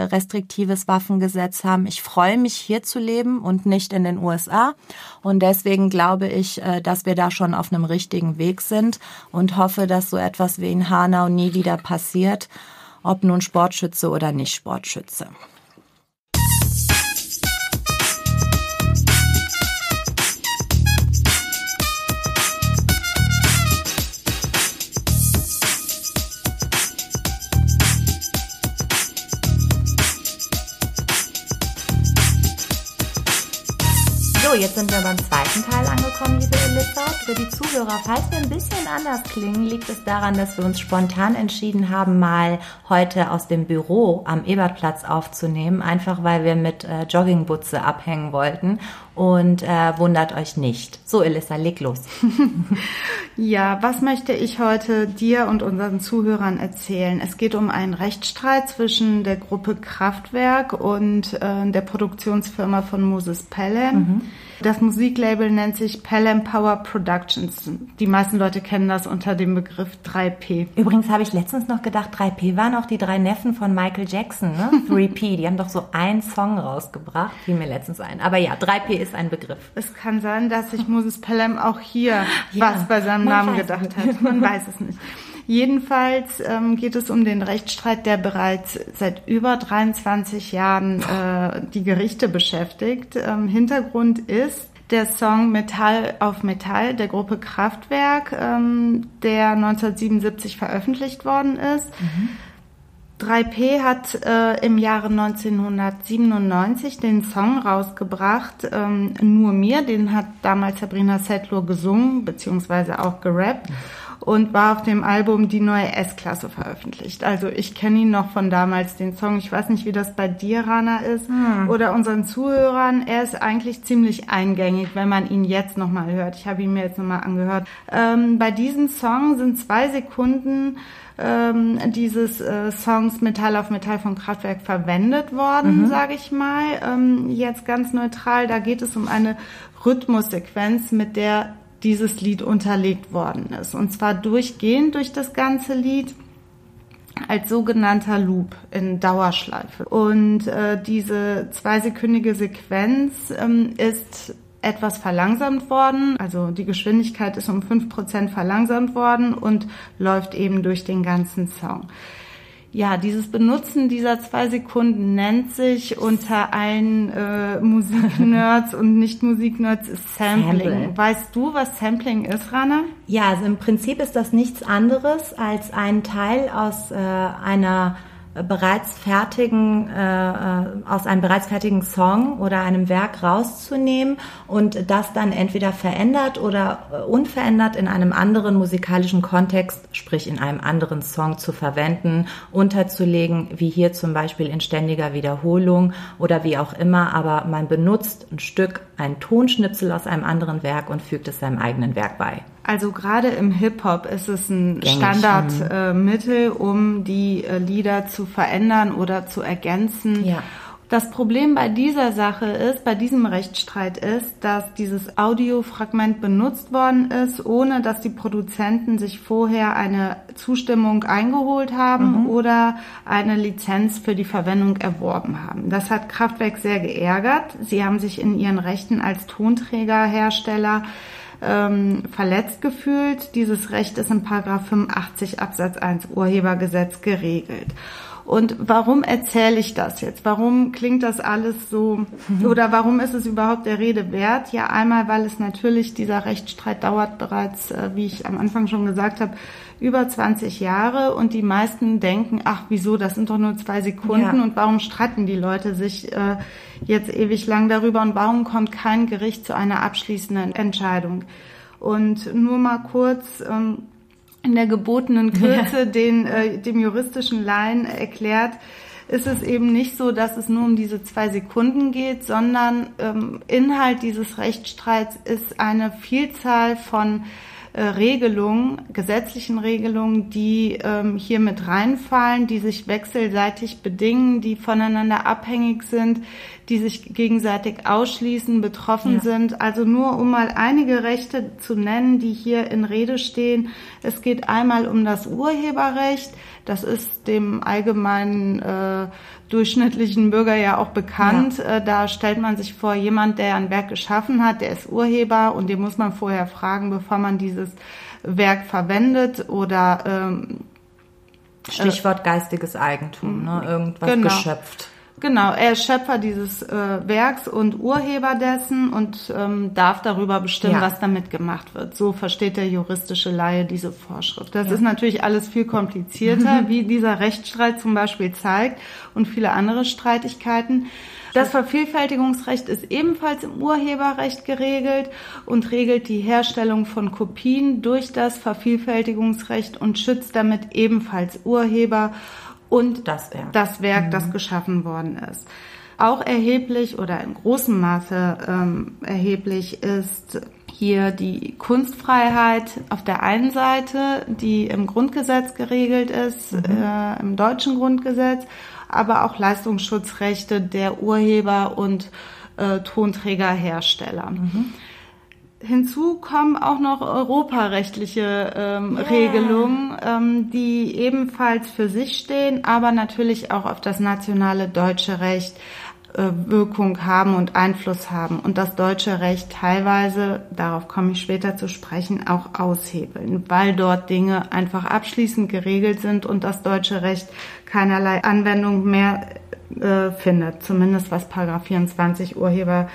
restriktives Waffengesetz haben. Ich freue mich, hier zu leben und nicht in den USA. Und deswegen glaube ich, äh, dass wir da schon auf einem richtigen Weg sind und hoffe, dass so etwas wie in Hanau nie wieder passiert, ob nun Sportschütze oder nicht Sportschütze. So, jetzt sind wir beim zweiten Teil angekommen, liebe Elissa. Für die Zuhörer, falls wir ein bisschen anders klingen, liegt es daran, dass wir uns spontan entschieden haben, mal heute aus dem Büro am Ebertplatz aufzunehmen, einfach weil wir mit äh, Joggingbutze abhängen wollten. Und äh, wundert euch nicht. So, Elissa, leg los. <laughs> ja, was möchte ich heute dir und unseren Zuhörern erzählen? Es geht um einen Rechtsstreit zwischen der Gruppe Kraftwerk und äh, der Produktionsfirma von Moses Pelham. Mhm. Das Musiklabel nennt sich Pelham Power Productions. Die meisten Leute kennen das unter dem Begriff 3P. Übrigens habe ich letztens noch gedacht, 3P waren auch die drei Neffen von Michael Jackson, ne? <laughs> 3P. Die haben doch so einen Song rausgebracht, fiel mir letztens ein. Aber ja, 3P ist ein Begriff. Es kann sein, dass sich Moses Pelham auch hier ja, was bei seinem Namen gedacht hat. Man weiß es nicht. <laughs> Jedenfalls ähm, geht es um den Rechtsstreit, der bereits seit über 23 Jahren äh, die Gerichte beschäftigt. Ähm, Hintergrund ist der Song Metall auf Metall der Gruppe Kraftwerk, ähm, der 1977 veröffentlicht worden ist. Mhm. 3P hat äh, im Jahre 1997 den Song rausgebracht, ähm, Nur mir, den hat damals Sabrina Settler gesungen, beziehungsweise auch gerappt. Mhm und war auf dem Album Die neue S-Klasse veröffentlicht. Also ich kenne ihn noch von damals, den Song. Ich weiß nicht, wie das bei dir, Rana, ist hm. oder unseren Zuhörern. Er ist eigentlich ziemlich eingängig, wenn man ihn jetzt nochmal hört. Ich habe ihn mir jetzt nochmal angehört. Ähm, bei diesem Song sind zwei Sekunden ähm, dieses äh, Songs Metall auf Metall von Kraftwerk verwendet worden, mhm. sage ich mal. Ähm, jetzt ganz neutral, da geht es um eine Rhythmussequenz, mit der dieses Lied unterlegt worden ist. Und zwar durchgehend durch das ganze Lied als sogenannter Loop in Dauerschleife. Und äh, diese zweisekündige Sequenz ähm, ist etwas verlangsamt worden, also die Geschwindigkeit ist um fünf Prozent verlangsamt worden und läuft eben durch den ganzen Song. Ja, dieses Benutzen dieser zwei Sekunden nennt sich unter allen äh, Musiknerds und Nicht-Musiknerds Sampling. Sample. Weißt du, was Sampling ist, Rana? Ja, also im Prinzip ist das nichts anderes als ein Teil aus äh, einer bereits fertigen, äh, äh, aus einem bereits fertigen Song oder einem Werk rauszunehmen und das dann entweder verändert oder äh, unverändert in einem anderen musikalischen Kontext, sprich in einem anderen Song zu verwenden, unterzulegen, wie hier zum Beispiel in ständiger Wiederholung oder wie auch immer, aber man benutzt ein Stück, ein Tonschnipsel aus einem anderen Werk und fügt es seinem eigenen Werk bei. Also gerade im Hip-Hop ist es ein Standardmittel, äh, um die äh, Lieder zu verändern oder zu ergänzen. Ja. Das Problem bei dieser Sache ist, bei diesem Rechtsstreit ist, dass dieses Audiofragment benutzt worden ist, ohne dass die Produzenten sich vorher eine Zustimmung eingeholt haben mhm. oder eine Lizenz für die Verwendung erworben haben. Das hat Kraftwerk sehr geärgert. Sie haben sich in ihren Rechten als Tonträgerhersteller ähm, verletzt gefühlt. Dieses Recht ist in Paragraph 85 Absatz 1 Urhebergesetz geregelt. Und warum erzähle ich das jetzt? Warum klingt das alles so mhm. oder warum ist es überhaupt der Rede wert? Ja, einmal, weil es natürlich dieser Rechtsstreit dauert bereits, äh, wie ich am Anfang schon gesagt habe, über 20 Jahre und die meisten denken, ach wieso, das sind doch nur zwei Sekunden ja. und warum streiten die Leute sich äh, jetzt ewig lang darüber und warum kommt kein Gericht zu einer abschließenden Entscheidung? Und nur mal kurz ähm, in der gebotenen Kürze ja. den äh, dem juristischen Laien erklärt, ist es eben nicht so, dass es nur um diese zwei Sekunden geht, sondern ähm, Inhalt dieses Rechtsstreits ist eine Vielzahl von äh, Regelungen, gesetzlichen Regelungen, die ähm, hier mit reinfallen, die sich wechselseitig bedingen, die voneinander abhängig sind, die sich gegenseitig ausschließen, betroffen ja. sind. Also nur um mal einige Rechte zu nennen, die hier in Rede stehen. Es geht einmal um das Urheberrecht. Das ist dem allgemeinen äh, durchschnittlichen Bürger ja auch bekannt. Ja. Äh, da stellt man sich vor, jemand, der ein Werk geschaffen hat, der ist Urheber und den muss man vorher fragen, bevor man dieses Werk verwendet oder ähm, Stichwort geistiges Eigentum, ne? irgendwas genau. geschöpft. Genau, er ist Schöpfer dieses äh, Werks und Urheber dessen und ähm, darf darüber bestimmen, ja. was damit gemacht wird. So versteht der juristische Laie diese Vorschrift. Das ja. ist natürlich alles viel komplizierter, <laughs> wie dieser Rechtsstreit zum Beispiel zeigt und viele andere Streitigkeiten. Das Vervielfältigungsrecht ist ebenfalls im Urheberrecht geregelt und regelt die Herstellung von Kopien durch das Vervielfältigungsrecht und schützt damit ebenfalls Urheber und das Werk, das, Werk, mhm. das geschaffen worden ist. Auch erheblich oder in großem Maße ähm, erheblich ist hier die Kunstfreiheit auf der einen Seite, die im Grundgesetz geregelt ist, mhm. äh, im deutschen Grundgesetz, aber auch Leistungsschutzrechte der Urheber und äh, Tonträgerhersteller. Mhm. Hinzu kommen auch noch europarechtliche ähm, yeah. Regelungen, ähm, die ebenfalls für sich stehen, aber natürlich auch auf das nationale deutsche Recht äh, Wirkung haben und Einfluss haben und das deutsche Recht teilweise, darauf komme ich später zu sprechen, auch aushebeln, weil dort Dinge einfach abschließend geregelt sind und das deutsche Recht keinerlei Anwendung mehr äh, findet, zumindest was Paragraph 24 Urheber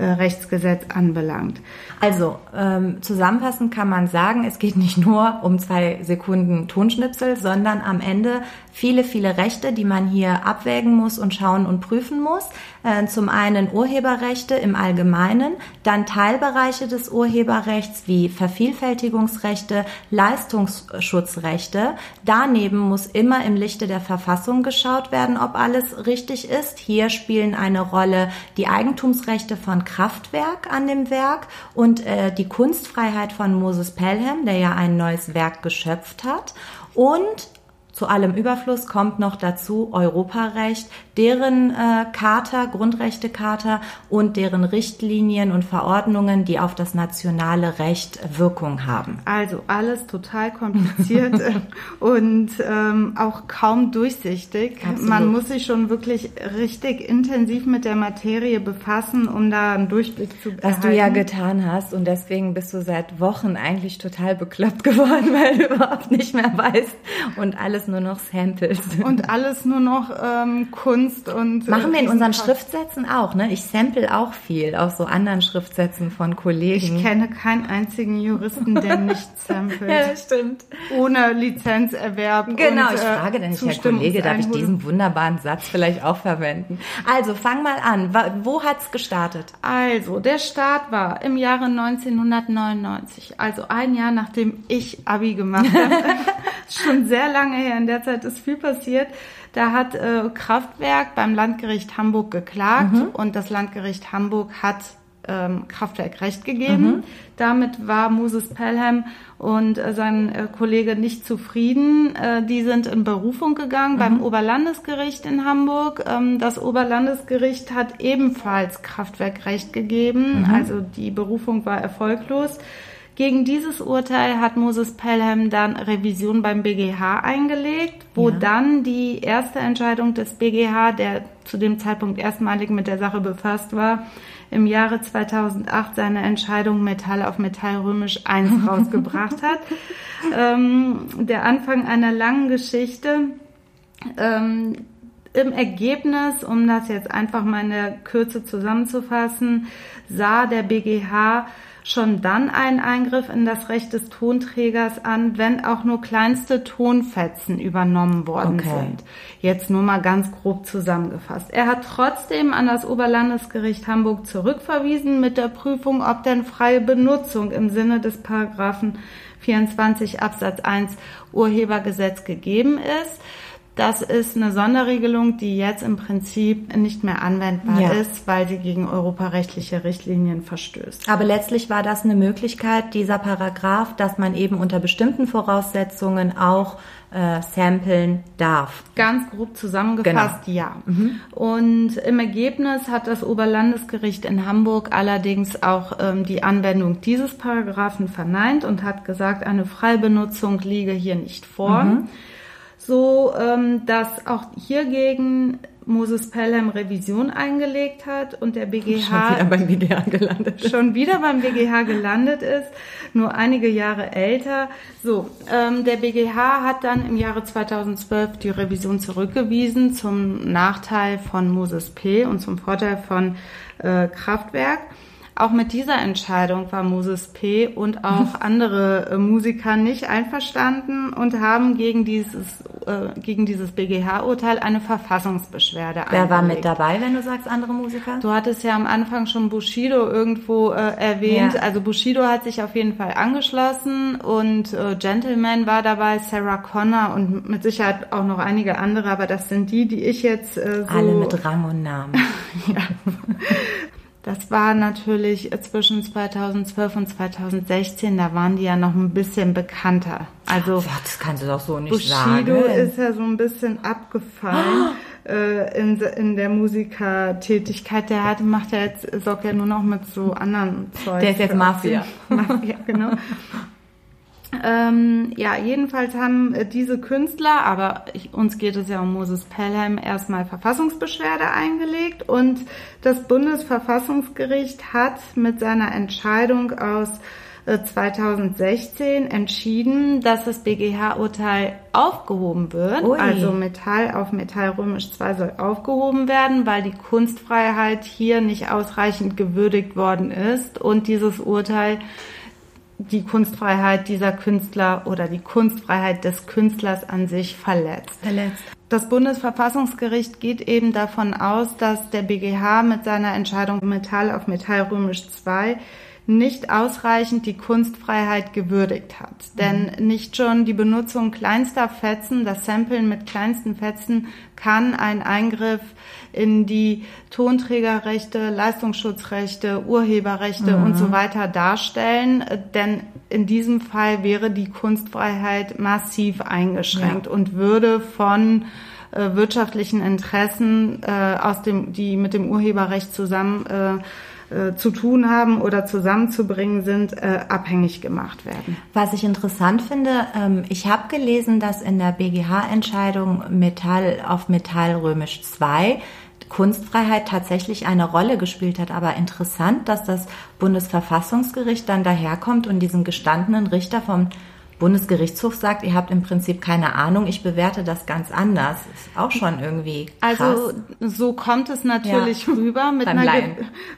Rechtsgesetz anbelangt. Also ähm, zusammenfassend kann man sagen, es geht nicht nur um zwei Sekunden Tonschnipsel, sondern am Ende viele, viele Rechte, die man hier abwägen muss und schauen und prüfen muss. Äh, zum einen Urheberrechte im Allgemeinen, dann Teilbereiche des Urheberrechts wie Vervielfältigungsrechte, Leistungsschutzrechte. Daneben muss immer im Lichte der Verfassung geschaut werden, ob alles richtig ist. Hier spielen eine Rolle die Eigentumsrechte von Kraftwerk an dem Werk und äh, die Kunstfreiheit von Moses Pelham, der ja ein neues Werk geschöpft hat. Und zu allem Überfluss kommt noch dazu Europarecht, deren äh, Charta, Grundrechtecharta und deren Richtlinien und Verordnungen, die auf das nationale Recht Wirkung haben. Also alles total kompliziert <laughs> und ähm, auch kaum durchsichtig. Absolut. Man muss sich schon wirklich richtig intensiv mit der Materie befassen, um da einen Durchblick zu bekommen. Was du ja getan hast und deswegen bist du seit Wochen eigentlich total bekloppt <laughs> geworden, weil du überhaupt nicht mehr weißt und alles alles nur noch Samples. Und alles nur noch ähm, Kunst und. Äh, Machen wir in unseren Schriftsätzen auch, ne? Ich sample auch viel aus so anderen Schriftsätzen von Kollegen. Ich kenne keinen einzigen Juristen, der nicht <laughs> samplet. ja, stimmt. Ohne Lizenzerwerb. Genau, und, ich frage, denn Herr Kollege, darf ich diesen wunderbaren Satz vielleicht auch verwenden? Also, fang mal an. Wo hat's gestartet? Also, der Start war im Jahre 1999, also ein Jahr nachdem ich Abi gemacht habe. <laughs> Schon sehr lange her, in der Zeit ist viel passiert. Da hat äh, Kraftwerk beim Landgericht Hamburg geklagt mhm. und das Landgericht Hamburg hat ähm, Kraftwerk Recht gegeben. Mhm. Damit war Moses Pelham und äh, sein äh, Kollege nicht zufrieden. Äh, die sind in Berufung gegangen mhm. beim Oberlandesgericht in Hamburg. Ähm, das Oberlandesgericht hat ebenfalls Kraftwerk Recht gegeben. Mhm. Also die Berufung war erfolglos. Gegen dieses Urteil hat Moses Pelham dann Revision beim BGH eingelegt, wo ja. dann die erste Entscheidung des BGH, der zu dem Zeitpunkt erstmalig mit der Sache befasst war, im Jahre 2008 seine Entscheidung Metall auf Metall römisch 1 <laughs> rausgebracht hat. Ähm, der Anfang einer langen Geschichte. Ähm, im Ergebnis, um das jetzt einfach mal in der Kürze zusammenzufassen, sah der BGH schon dann einen Eingriff in das Recht des Tonträgers an, wenn auch nur kleinste Tonfetzen übernommen worden okay. sind. Jetzt nur mal ganz grob zusammengefasst. Er hat trotzdem an das Oberlandesgericht Hamburg zurückverwiesen mit der Prüfung, ob denn freie Benutzung im Sinne des Paragraphen 24 Absatz 1 Urhebergesetz gegeben ist. Das ist eine Sonderregelung, die jetzt im Prinzip nicht mehr anwendbar ja. ist, weil sie gegen europarechtliche Richtlinien verstößt. Aber letztlich war das eine Möglichkeit, dieser Paragraph, dass man eben unter bestimmten Voraussetzungen auch äh, samplen darf. Ganz grob zusammengefasst, genau. ja. Mhm. Und im Ergebnis hat das Oberlandesgericht in Hamburg allerdings auch ähm, die Anwendung dieses Paragraphen verneint und hat gesagt, eine Freibenutzung liege hier nicht vor. Mhm so ähm, dass auch hiergegen Moses Pelham Revision eingelegt hat und der BGH schon wieder beim BGH gelandet ist. schon wieder beim BGH gelandet ist, nur einige Jahre älter. So, ähm, der BGH hat dann im Jahre 2012 die Revision zurückgewiesen zum Nachteil von Moses P. und zum Vorteil von äh, Kraftwerk. Auch mit dieser Entscheidung war Moses P. und auch <laughs> andere äh, Musiker nicht einverstanden und haben gegen dieses, äh, gegen dieses BGH-Urteil eine Verfassungsbeschwerde Wer eingelegt. war mit dabei, wenn du sagst andere Musiker? Du hattest ja am Anfang schon Bushido irgendwo äh, erwähnt. Ja. Also Bushido hat sich auf jeden Fall angeschlossen und äh, Gentleman war dabei, Sarah Connor und mit Sicherheit auch noch einige andere, aber das sind die, die ich jetzt äh, so... Alle mit Rang und Namen. <laughs> ja. Das war natürlich zwischen 2012 und 2016, da waren die ja noch ein bisschen bekannter. Also ja, das kannst du doch so nicht Bushido sagen. Bushido ist ja so ein bisschen abgefallen oh. <gasps> äh, in, in der Musikertätigkeit. Der hat, macht ja jetzt, sorgt ja nur noch mit so anderen Zeug. Der ist jetzt Mafia. Mafia, genau. <laughs> Ähm, ja, jedenfalls haben äh, diese Künstler, aber ich, uns geht es ja um Moses Pelham, erstmal Verfassungsbeschwerde eingelegt und das Bundesverfassungsgericht hat mit seiner Entscheidung aus 2016 äh, entschieden, dass das BGH-Urteil aufgehoben wird. Ui. Also Metall auf Metall römisch 2 soll aufgehoben werden, weil die Kunstfreiheit hier nicht ausreichend gewürdigt worden ist und dieses Urteil die Kunstfreiheit dieser Künstler oder die Kunstfreiheit des Künstlers an sich verletzt. Verletzt. Das Bundesverfassungsgericht geht eben davon aus, dass der BGH mit seiner Entscheidung Metall auf Metall römisch 2 nicht ausreichend die Kunstfreiheit gewürdigt hat. Denn mhm. nicht schon die Benutzung kleinster Fetzen, das Samplen mit kleinsten Fetzen kann ein Eingriff in die Tonträgerrechte, Leistungsschutzrechte, Urheberrechte mhm. und so weiter darstellen. Denn in diesem Fall wäre die Kunstfreiheit massiv eingeschränkt ja. und würde von äh, wirtschaftlichen Interessen äh, aus dem, die mit dem Urheberrecht zusammen äh, äh, zu tun haben oder zusammenzubringen sind, äh, abhängig gemacht werden. Was ich interessant finde, ähm, ich habe gelesen, dass in der BGH-Entscheidung Metall auf Metall römisch 2 Kunstfreiheit tatsächlich eine Rolle gespielt hat. Aber interessant, dass das Bundesverfassungsgericht dann daherkommt und diesen gestandenen Richter vom Bundesgerichtshof sagt, ihr habt im Prinzip keine Ahnung, ich bewerte das ganz anders. Ist auch schon irgendwie krass. Also so kommt es natürlich ja. rüber mit beim, einer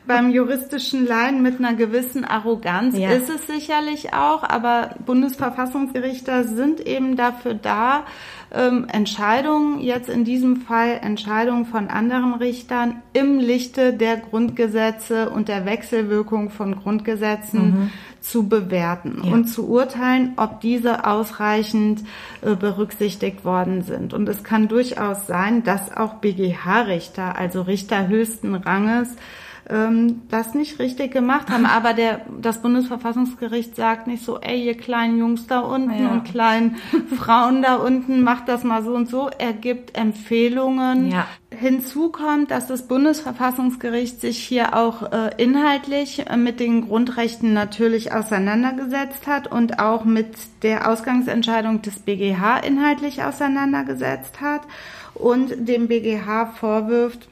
beim juristischen Laien mit einer gewissen Arroganz ja. ist es sicherlich auch, aber Bundesverfassungsgerichter sind eben dafür da, ähm, Entscheidungen, jetzt in diesem Fall Entscheidungen von anderen Richtern im Lichte der Grundgesetze und der Wechselwirkung von Grundgesetzen mhm zu bewerten ja. und zu urteilen, ob diese ausreichend äh, berücksichtigt worden sind. Und es kann durchaus sein, dass auch BGH-Richter, also Richter höchsten Ranges, ähm, das nicht richtig gemacht haben. <laughs> Aber der, das Bundesverfassungsgericht sagt nicht so, ey, ihr kleinen Jungs da unten ja. und kleinen <laughs> Frauen da unten, macht das mal so und so. Er gibt Empfehlungen. Ja. Hinzu kommt, dass das Bundesverfassungsgericht sich hier auch äh, inhaltlich äh, mit den Grundrechten natürlich auseinandergesetzt hat und auch mit der Ausgangsentscheidung des BGH inhaltlich auseinandergesetzt hat und dem BGH vorwirft,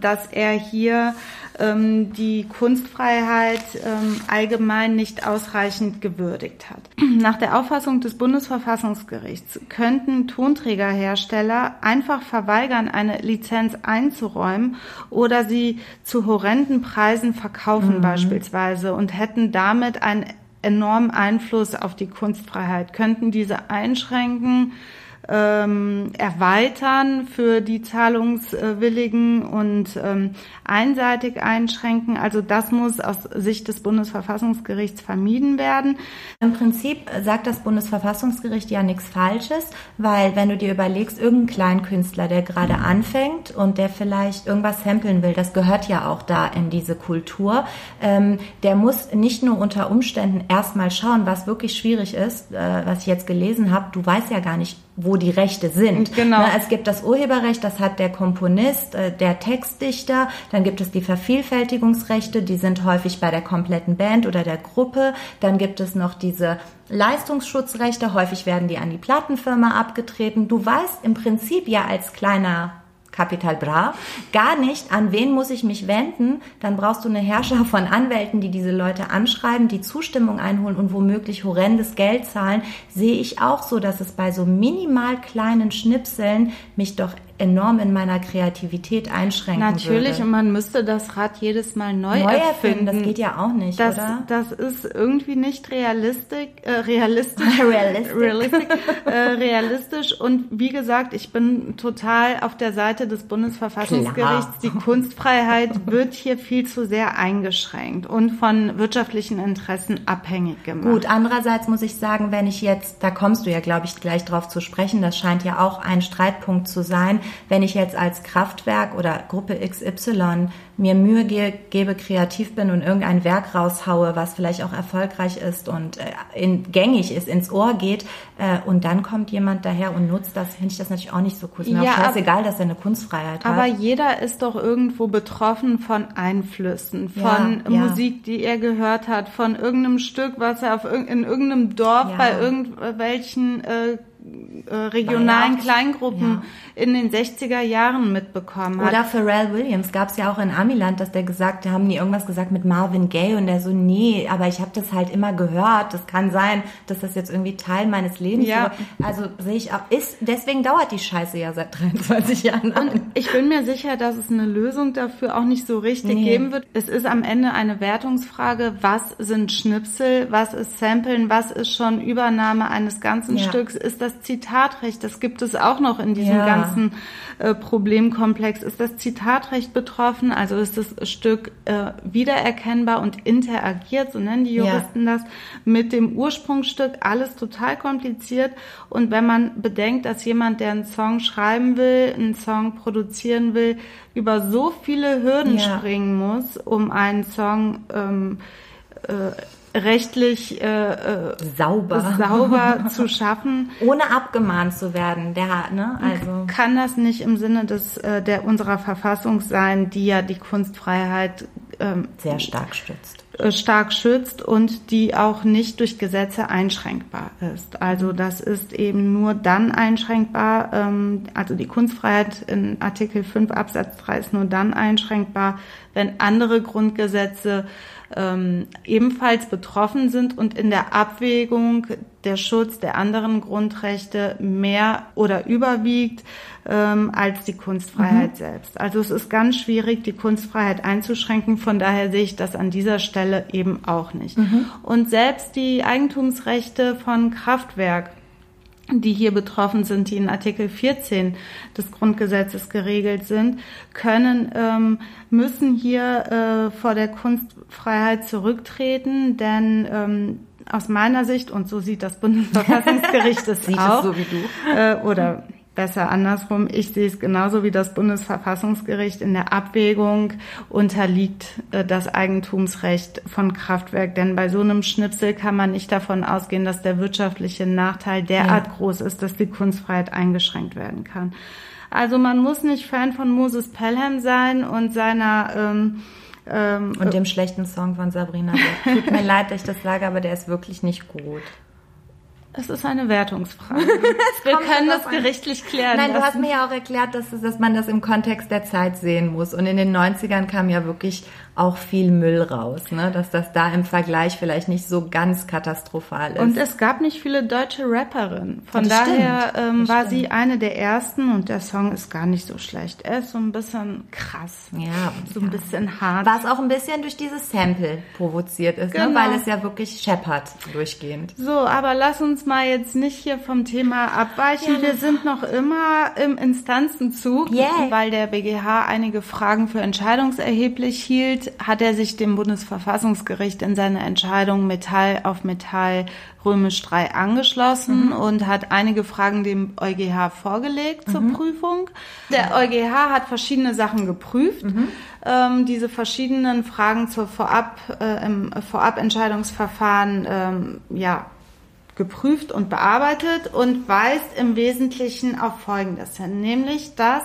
dass er hier ähm, die Kunstfreiheit ähm, allgemein nicht ausreichend gewürdigt hat. <clears throat> Nach der Auffassung des Bundesverfassungsgerichts könnten Tonträgerhersteller einfach verweigern, eine Lizenz einzuräumen oder sie zu horrenden Preisen verkaufen mhm. beispielsweise und hätten damit einen enormen Einfluss auf die Kunstfreiheit, könnten diese einschränken, ähm, erweitern für die Zahlungswilligen und ähm, einseitig einschränken. Also das muss aus Sicht des Bundesverfassungsgerichts vermieden werden. Im Prinzip sagt das Bundesverfassungsgericht ja nichts Falsches, weil wenn du dir überlegst, irgendein Kleinkünstler, der gerade anfängt und der vielleicht irgendwas samplen will, das gehört ja auch da in diese Kultur, ähm, der muss nicht nur unter Umständen erstmal schauen, was wirklich schwierig ist, äh, was ich jetzt gelesen habe. Du weißt ja gar nicht, wo die Rechte sind. Genau. Es gibt das Urheberrecht, das hat der Komponist, äh, der Textdichter. Dann gibt es die Vervielfältigungsrechte, die sind häufig bei der kompletten Band oder der Gruppe. Dann gibt es noch diese Leistungsschutzrechte, häufig werden die an die Plattenfirma abgetreten. Du weißt im Prinzip ja als kleiner Capital Bra, gar nicht, an wen muss ich mich wenden, dann brauchst du eine Herrscher von Anwälten, die diese Leute anschreiben, die Zustimmung einholen und womöglich horrendes Geld zahlen, sehe ich auch so, dass es bei so minimal kleinen Schnipseln mich doch enorm in meiner Kreativität einschränken Natürlich, würde. und man müsste das Rad jedes Mal neu, neu erfinden. Das geht ja auch nicht, das, oder? Das ist irgendwie nicht realistisch, äh, realistisch, <laughs> realistisch, realistisch, äh, realistisch. Und wie gesagt, ich bin total auf der Seite des Bundesverfassungsgerichts. Klar. Die Kunstfreiheit <laughs> wird hier viel zu sehr eingeschränkt und von wirtschaftlichen Interessen abhängig gemacht. Gut, andererseits muss ich sagen, wenn ich jetzt, da kommst du ja, glaube ich, gleich drauf zu sprechen, das scheint ja auch ein Streitpunkt zu sein, wenn ich jetzt als Kraftwerk oder Gruppe XY mir Mühe ge gebe, kreativ bin und irgendein Werk raushaue, was vielleicht auch erfolgreich ist und äh, in, gängig ist, ins Ohr geht, äh, und dann kommt jemand daher und nutzt das, finde ich das natürlich auch nicht so cool. Ist mir ja, auch scheißegal, dass er eine Kunstfreiheit aber hat. Aber jeder ist doch irgendwo betroffen von Einflüssen, von ja, Musik, die er gehört hat, von irgendeinem Stück, was er auf, in irgendeinem Dorf bei irgendwelchen äh, äh, regionalen Kleingruppen ja. in den 60er Jahren mitbekommen hat. Oder Pharrell Williams gab es ja auch in Amiland, dass der gesagt, da haben die irgendwas gesagt mit Marvin Gaye und der so, nee, aber ich habe das halt immer gehört. Das kann sein, dass das jetzt irgendwie Teil meines Lebens ist. Ja. Also sehe ich auch, ist, deswegen dauert die Scheiße ja seit <laughs> 23 Jahren an. Und ich bin mir sicher, dass es eine Lösung dafür auch nicht so richtig nee. geben wird. Es ist am Ende eine Wertungsfrage, was sind Schnipsel, was ist Samplen, was ist schon Übernahme eines ganzen ja. Stücks, ist das Zitatrecht, das gibt es auch noch in diesem ja. ganzen äh, Problemkomplex. Ist das Zitatrecht betroffen? Also ist das Stück äh, wiedererkennbar und interagiert, so nennen die Juristen ja. das, mit dem Ursprungsstück? Alles total kompliziert. Und wenn man bedenkt, dass jemand, der einen Song schreiben will, einen Song produzieren will, über so viele Hürden ja. springen muss, um einen Song ähm, äh, rechtlich äh, äh, sauber. sauber <laughs> zu schaffen. Ohne abgemahnt zu werden der ne also. kann das nicht im Sinne des äh, der unserer Verfassung sein die ja die Kunstfreiheit ähm, sehr stark stützt stark schützt und die auch nicht durch Gesetze einschränkbar ist. Also das ist eben nur dann einschränkbar, ähm, also die Kunstfreiheit in Artikel 5 Absatz 3 ist nur dann einschränkbar, wenn andere Grundgesetze ähm, ebenfalls betroffen sind und in der Abwägung der Schutz der anderen Grundrechte mehr oder überwiegt ähm, als die Kunstfreiheit mhm. selbst. Also es ist ganz schwierig, die Kunstfreiheit einzuschränken. Von daher sehe ich das an dieser Stelle eben auch nicht. Mhm. Und selbst die Eigentumsrechte von Kraftwerk die hier betroffen sind, die in Artikel 14 des Grundgesetzes geregelt sind, können, ähm, müssen hier äh, vor der Kunstfreiheit zurücktreten, denn ähm, aus meiner Sicht, und so sieht das Bundesverfassungsgericht es <laughs> auch, es so wie du. Äh, oder besser andersrum. Ich sehe es genauso wie das Bundesverfassungsgericht in der Abwägung unterliegt äh, das Eigentumsrecht von Kraftwerk. Denn bei so einem Schnipsel kann man nicht davon ausgehen, dass der wirtschaftliche Nachteil derart ja. groß ist, dass die Kunstfreiheit eingeschränkt werden kann. Also man muss nicht Fan von Moses Pelham sein und seiner ähm, ähm, und dem schlechten Song von Sabrina. Tut mir leid, dass ich das sage, aber der ist wirklich nicht gut. Es ist eine Wertungsfrage. <laughs> Wir können das gerichtlich klären. Nein, lassen. du hast mir ja auch erklärt, dass, dass man das im Kontext der Zeit sehen muss. Und in den 90ern kam ja wirklich auch viel Müll raus, ne? dass das da im Vergleich vielleicht nicht so ganz katastrophal ist. Und es gab nicht viele deutsche Rapperinnen. Von das daher ähm, war stimmt. sie eine der ersten und der Song ist gar nicht so schlecht. Er ist so ein bisschen krass. Ja. So ein bisschen hart. Was auch ein bisschen durch dieses Sample provoziert ist, ne? genau. ne? weil es ja wirklich scheppert durchgehend. So, aber lass uns mal jetzt nicht hier vom Thema abweichen. Ja. Wir sind noch immer im Instanzenzug, yeah. weil der BGH einige Fragen für entscheidungserheblich hielt hat er sich dem Bundesverfassungsgericht in seiner Entscheidung Metall auf Metall Römisch 3 angeschlossen mhm. und hat einige Fragen dem EuGH vorgelegt mhm. zur Prüfung. Der EuGH hat verschiedene Sachen geprüft. Mhm. Ähm, diese verschiedenen Fragen zur Vorab, äh, im Vorabentscheidungsverfahren ähm, ja, geprüft und bearbeitet und weist im Wesentlichen auf Folgendes hin, nämlich dass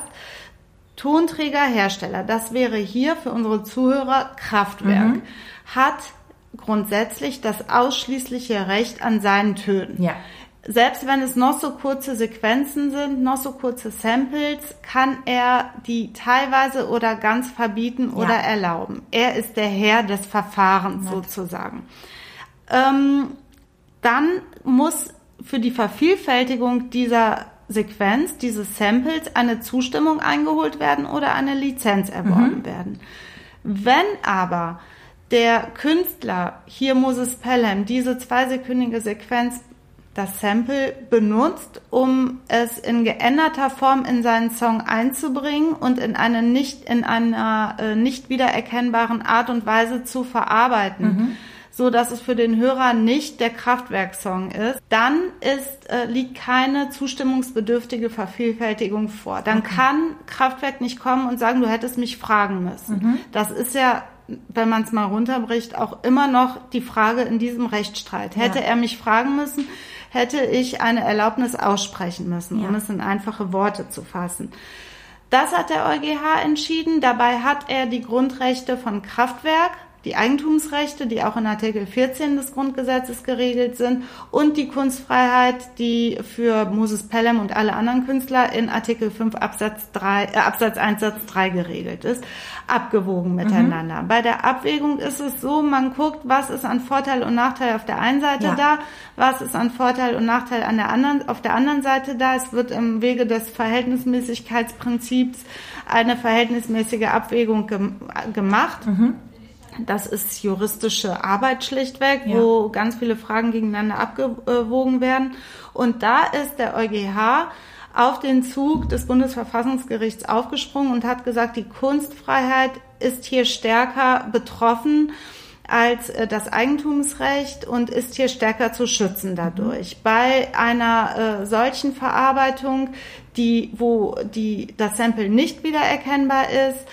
Tonträgerhersteller, das wäre hier für unsere Zuhörer Kraftwerk, mhm. hat grundsätzlich das ausschließliche Recht an seinen Tönen. Ja. Selbst wenn es noch so kurze Sequenzen sind, noch so kurze Samples, kann er die teilweise oder ganz verbieten ja. oder erlauben. Er ist der Herr des Verfahrens sozusagen. Ähm, dann muss für die Vervielfältigung dieser Sequenz dieses Samples eine Zustimmung eingeholt werden oder eine Lizenz erworben mhm. werden. Wenn aber der Künstler, hier Moses Pelham, diese zweisekündige Sequenz, das Sample benutzt, um es in geänderter Form in seinen Song einzubringen und in eine nicht, in einer äh, nicht wiedererkennbaren Art und Weise zu verarbeiten, mhm so dass es für den Hörer nicht der Kraftwerksong ist, dann ist, äh, liegt keine zustimmungsbedürftige Vervielfältigung vor. Dann okay. kann Kraftwerk nicht kommen und sagen, du hättest mich fragen müssen. Mhm. Das ist ja wenn man es mal runterbricht, auch immer noch die Frage in diesem Rechtsstreit. Hätte ja. er mich fragen müssen, hätte ich eine Erlaubnis aussprechen müssen, ja. um es in einfache Worte zu fassen. Das hat der EuGH entschieden. Dabei hat er die Grundrechte von Kraftwerk die Eigentumsrechte, die auch in Artikel 14 des Grundgesetzes geregelt sind, und die Kunstfreiheit, die für Moses Pelham und alle anderen Künstler in Artikel 5 Absatz 3, äh, Absatz 1 Satz 3 geregelt ist, abgewogen mhm. miteinander. Mhm. Bei der Abwägung ist es so, man guckt, was ist an Vorteil und Nachteil auf der einen Seite ja. da, was ist an Vorteil und Nachteil an der anderen, auf der anderen Seite da. Es wird im Wege des Verhältnismäßigkeitsprinzips eine verhältnismäßige Abwägung gemacht. Mhm. Das ist juristische Arbeit schlichtweg, ja. wo ganz viele Fragen gegeneinander abgewogen werden. Und da ist der EuGH auf den Zug des Bundesverfassungsgerichts aufgesprungen und hat gesagt, die Kunstfreiheit ist hier stärker betroffen als äh, das Eigentumsrecht und ist hier stärker zu schützen dadurch. Mhm. Bei einer äh, solchen Verarbeitung, die, wo die, das Sample nicht wiedererkennbar ist,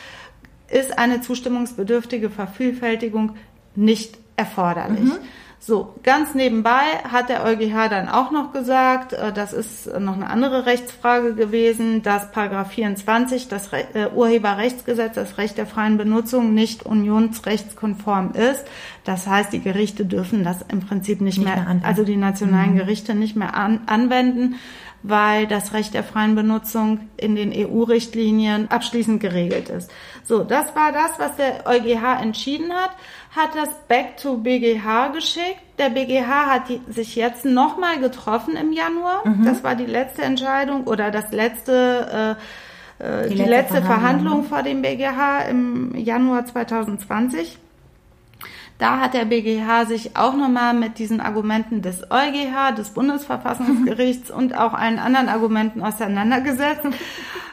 ist eine zustimmungsbedürftige Vervielfältigung nicht erforderlich. Mhm. So, ganz nebenbei hat der EuGH dann auch noch gesagt, äh, das ist noch eine andere Rechtsfrage gewesen, dass Paragraph 24, das äh, Urheberrechtsgesetz, das Recht der freien Benutzung nicht unionsrechtskonform ist. Das heißt, die Gerichte dürfen das im Prinzip nicht, nicht mehr, mehr also die nationalen mhm. Gerichte nicht mehr an, anwenden, weil das Recht der freien Benutzung in den EU-Richtlinien abschließend geregelt ist. So, das war das, was der EuGH entschieden hat, hat das Back to BGH geschickt. Der BGH hat die, sich jetzt nochmal getroffen im Januar. Mhm. Das war die letzte Entscheidung oder das letzte äh, äh die, die, letzte, letzte Verhandlung. Verhandlung vor dem BGH im Januar 2020. Da hat der BGH sich auch nochmal mit diesen Argumenten des EuGH, des Bundesverfassungsgerichts und auch allen anderen Argumenten auseinandergesetzt.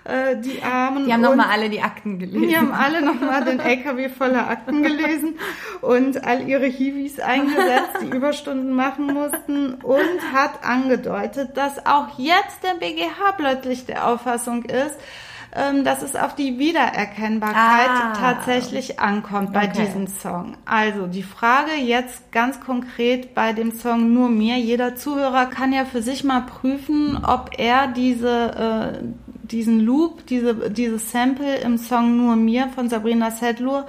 Äh, die Armen. Die haben nochmal alle die Akten gelesen. Die haben alle nochmal den LKW voller Akten gelesen und all ihre Hiwis eingesetzt, die Überstunden machen mussten und hat angedeutet, dass auch jetzt der BGH plötzlich der Auffassung ist, ähm, dass es auf die Wiedererkennbarkeit ah. tatsächlich ankommt bei okay. diesem Song. Also die Frage jetzt ganz konkret bei dem Song Nur mir. Jeder Zuhörer kann ja für sich mal prüfen, ob er diese, äh, diesen Loop, diese, dieses Sample im Song Nur mir von Sabrina Sedlur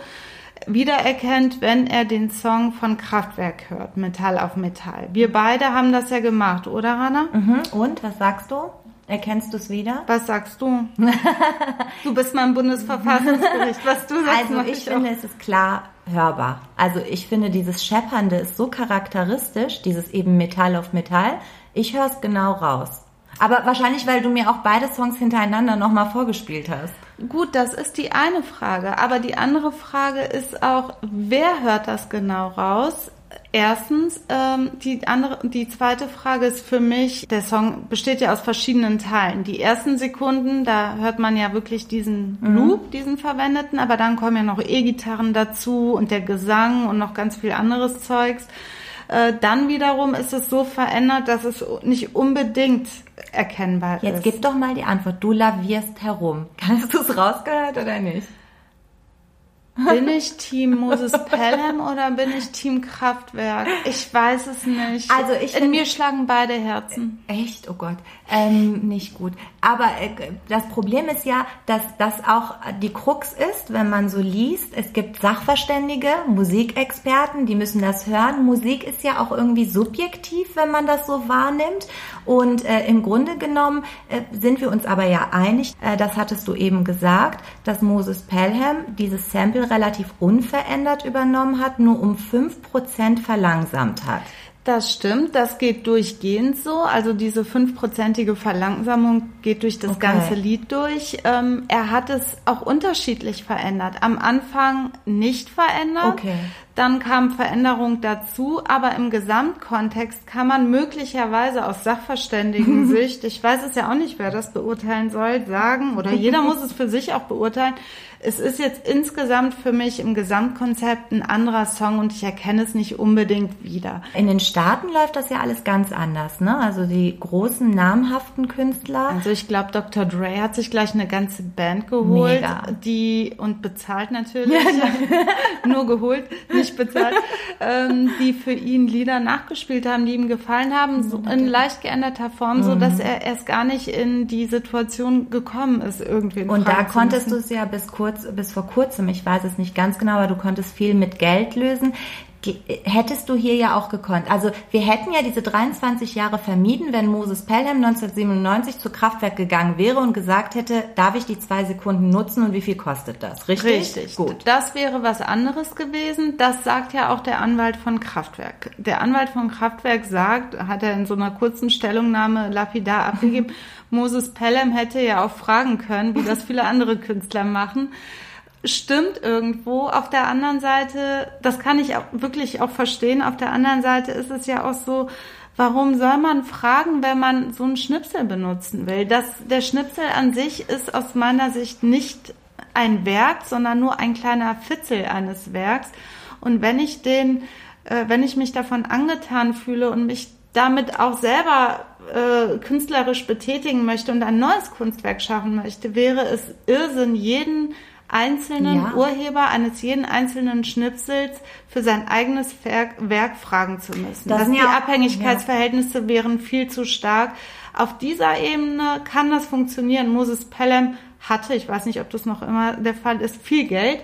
wiedererkennt, wenn er den Song von Kraftwerk hört, Metall auf Metall. Wir beide haben das ja gemacht, oder Rana? Mhm. Und was sagst du? Erkennst du es wieder? <laughs> Was sagst du? <laughs> du bist mal im Bundesverfassungsgericht. Was du sagst, Also ich, ich finde, es ist klar hörbar. Also ich finde, dieses Scheppernde ist so charakteristisch, dieses eben Metall auf Metall. Ich höre es genau raus. Aber wahrscheinlich, weil du mir auch beide Songs hintereinander nochmal vorgespielt hast. Gut, das ist die eine Frage. Aber die andere Frage ist auch, wer hört das genau raus? Erstens, ähm, die andere, die zweite Frage ist für mich, der Song besteht ja aus verschiedenen Teilen. Die ersten Sekunden, da hört man ja wirklich diesen mhm. Loop, diesen verwendeten, aber dann kommen ja noch E-Gitarren dazu und der Gesang und noch ganz viel anderes Zeugs. Äh, dann wiederum ist es so verändert, dass es nicht unbedingt erkennbar Jetzt ist. Jetzt gib doch mal die Antwort. Du lavierst herum. <laughs> Kannst du es rausgehört oder nicht? Bin ich Team Moses Pelham oder bin ich Team Kraftwerk? Ich weiß es nicht. Also ich in mir schlagen beide Herzen. Echt? Oh Gott, ähm, nicht gut. Aber äh, das Problem ist ja, dass das auch die Krux ist, wenn man so liest. Es gibt Sachverständige, Musikexperten, die müssen das hören. Musik ist ja auch irgendwie subjektiv, wenn man das so wahrnimmt. Und äh, im Grunde genommen äh, sind wir uns aber ja einig. Äh, das hattest du eben gesagt, dass Moses Pelham dieses Sample relativ unverändert übernommen hat, nur um 5% verlangsamt hat. Das stimmt, das geht durchgehend so. Also diese fünfprozentige Verlangsamung geht durch das okay. ganze Lied durch. Ähm, er hat es auch unterschiedlich verändert. Am Anfang nicht verändert. Okay. Dann kam Veränderung dazu, aber im Gesamtkontext kann man möglicherweise aus Sachverständigen-Sicht, <laughs> ich weiß es ja auch nicht, wer das beurteilen soll, sagen, oder jeder muss es für sich auch beurteilen, es ist jetzt insgesamt für mich im Gesamtkonzept ein anderer Song und ich erkenne es nicht unbedingt wieder. In den Staaten läuft das ja alles ganz anders, ne? Also die großen namhaften Künstler. Also ich glaube, Dr. Dre hat sich gleich eine ganze Band geholt, Mega. die und bezahlt natürlich, <laughs> nur geholt, nicht bezahlt, ähm, die für ihn Lieder nachgespielt haben, die ihm gefallen haben, so in leicht geänderter Form, so dass er erst gar nicht in die Situation gekommen ist, irgendwie. Und da konntest du es ja bis kurz bis vor kurzem, ich weiß es nicht ganz genau, aber du konntest viel mit Geld lösen. Hättest du hier ja auch gekonnt. Also wir hätten ja diese 23 Jahre vermieden, wenn Moses Pelham 1997 zu Kraftwerk gegangen wäre und gesagt hätte, darf ich die zwei Sekunden nutzen und wie viel kostet das? Richtig? Richtig. Gut. Das wäre was anderes gewesen. Das sagt ja auch der Anwalt von Kraftwerk. Der Anwalt von Kraftwerk sagt, hat er in so einer kurzen Stellungnahme lapidar <laughs> abgegeben, Moses Pelham hätte ja auch fragen können, wie das viele andere Künstler machen stimmt irgendwo. Auf der anderen Seite, das kann ich auch wirklich auch verstehen, auf der anderen Seite ist es ja auch so, warum soll man fragen, wenn man so einen Schnipsel benutzen will? Das, der Schnipsel an sich ist aus meiner Sicht nicht ein Werk, sondern nur ein kleiner Fitzel eines Werks. Und wenn ich den, äh, wenn ich mich davon angetan fühle und mich damit auch selber äh, künstlerisch betätigen möchte und ein neues Kunstwerk schaffen möchte, wäre es Irrsinn, jeden einzelnen ja. Urheber eines jeden einzelnen Schnipsels für sein eigenes Werk, Werk fragen zu müssen. Das dass die ja, Abhängigkeitsverhältnisse ja. wären viel zu stark. Auf dieser Ebene kann das funktionieren. Moses Pelham hatte, ich weiß nicht, ob das noch immer der Fall ist, viel Geld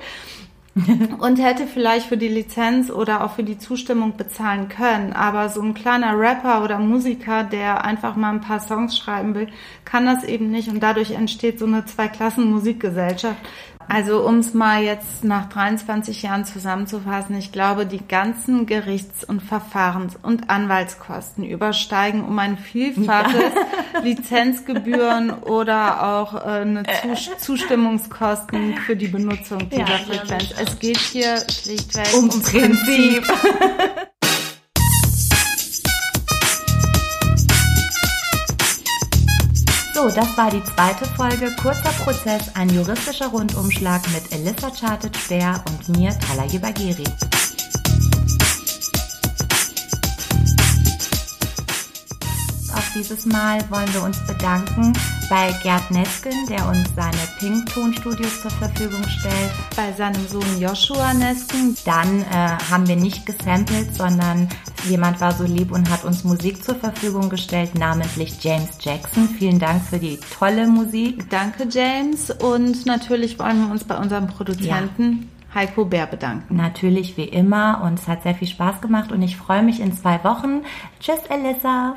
<laughs> und hätte vielleicht für die Lizenz oder auch für die Zustimmung bezahlen können. Aber so ein kleiner Rapper oder Musiker, der einfach mal ein paar Songs schreiben will, kann das eben nicht und dadurch entsteht so eine Zwei-Klassen-Musikgesellschaft. Also um es mal jetzt nach 23 Jahren zusammenzufassen, ich glaube, die ganzen Gerichts- und Verfahrens- und Anwaltskosten übersteigen um ein Vielfaches ja. <laughs> Lizenzgebühren oder auch äh, eine Zustimmungskosten für die Benutzung dieser ja, Frequenz. Es geht hier schlichtweg um, ums Prinzip. <laughs> So, das war die zweite Folge Kurzer Prozess, ein juristischer Rundumschlag mit Elissa Chartet-Speer und mir, Talaye Bagheri. Dieses Mal wollen wir uns bedanken bei Gerd Nesken, der uns seine Pink-Tonstudios zur Verfügung stellt. Bei seinem Sohn Joshua Nesken. Dann äh, haben wir nicht gesampelt, sondern jemand war so lieb und hat uns Musik zur Verfügung gestellt, namentlich James Jackson. Vielen Dank für die tolle Musik. Danke, James. Und natürlich wollen wir uns bei unserem Produzenten ja. Heiko Bär bedanken. Natürlich wie immer und es hat sehr viel Spaß gemacht und ich freue mich in zwei Wochen. Tschüss, Elissa.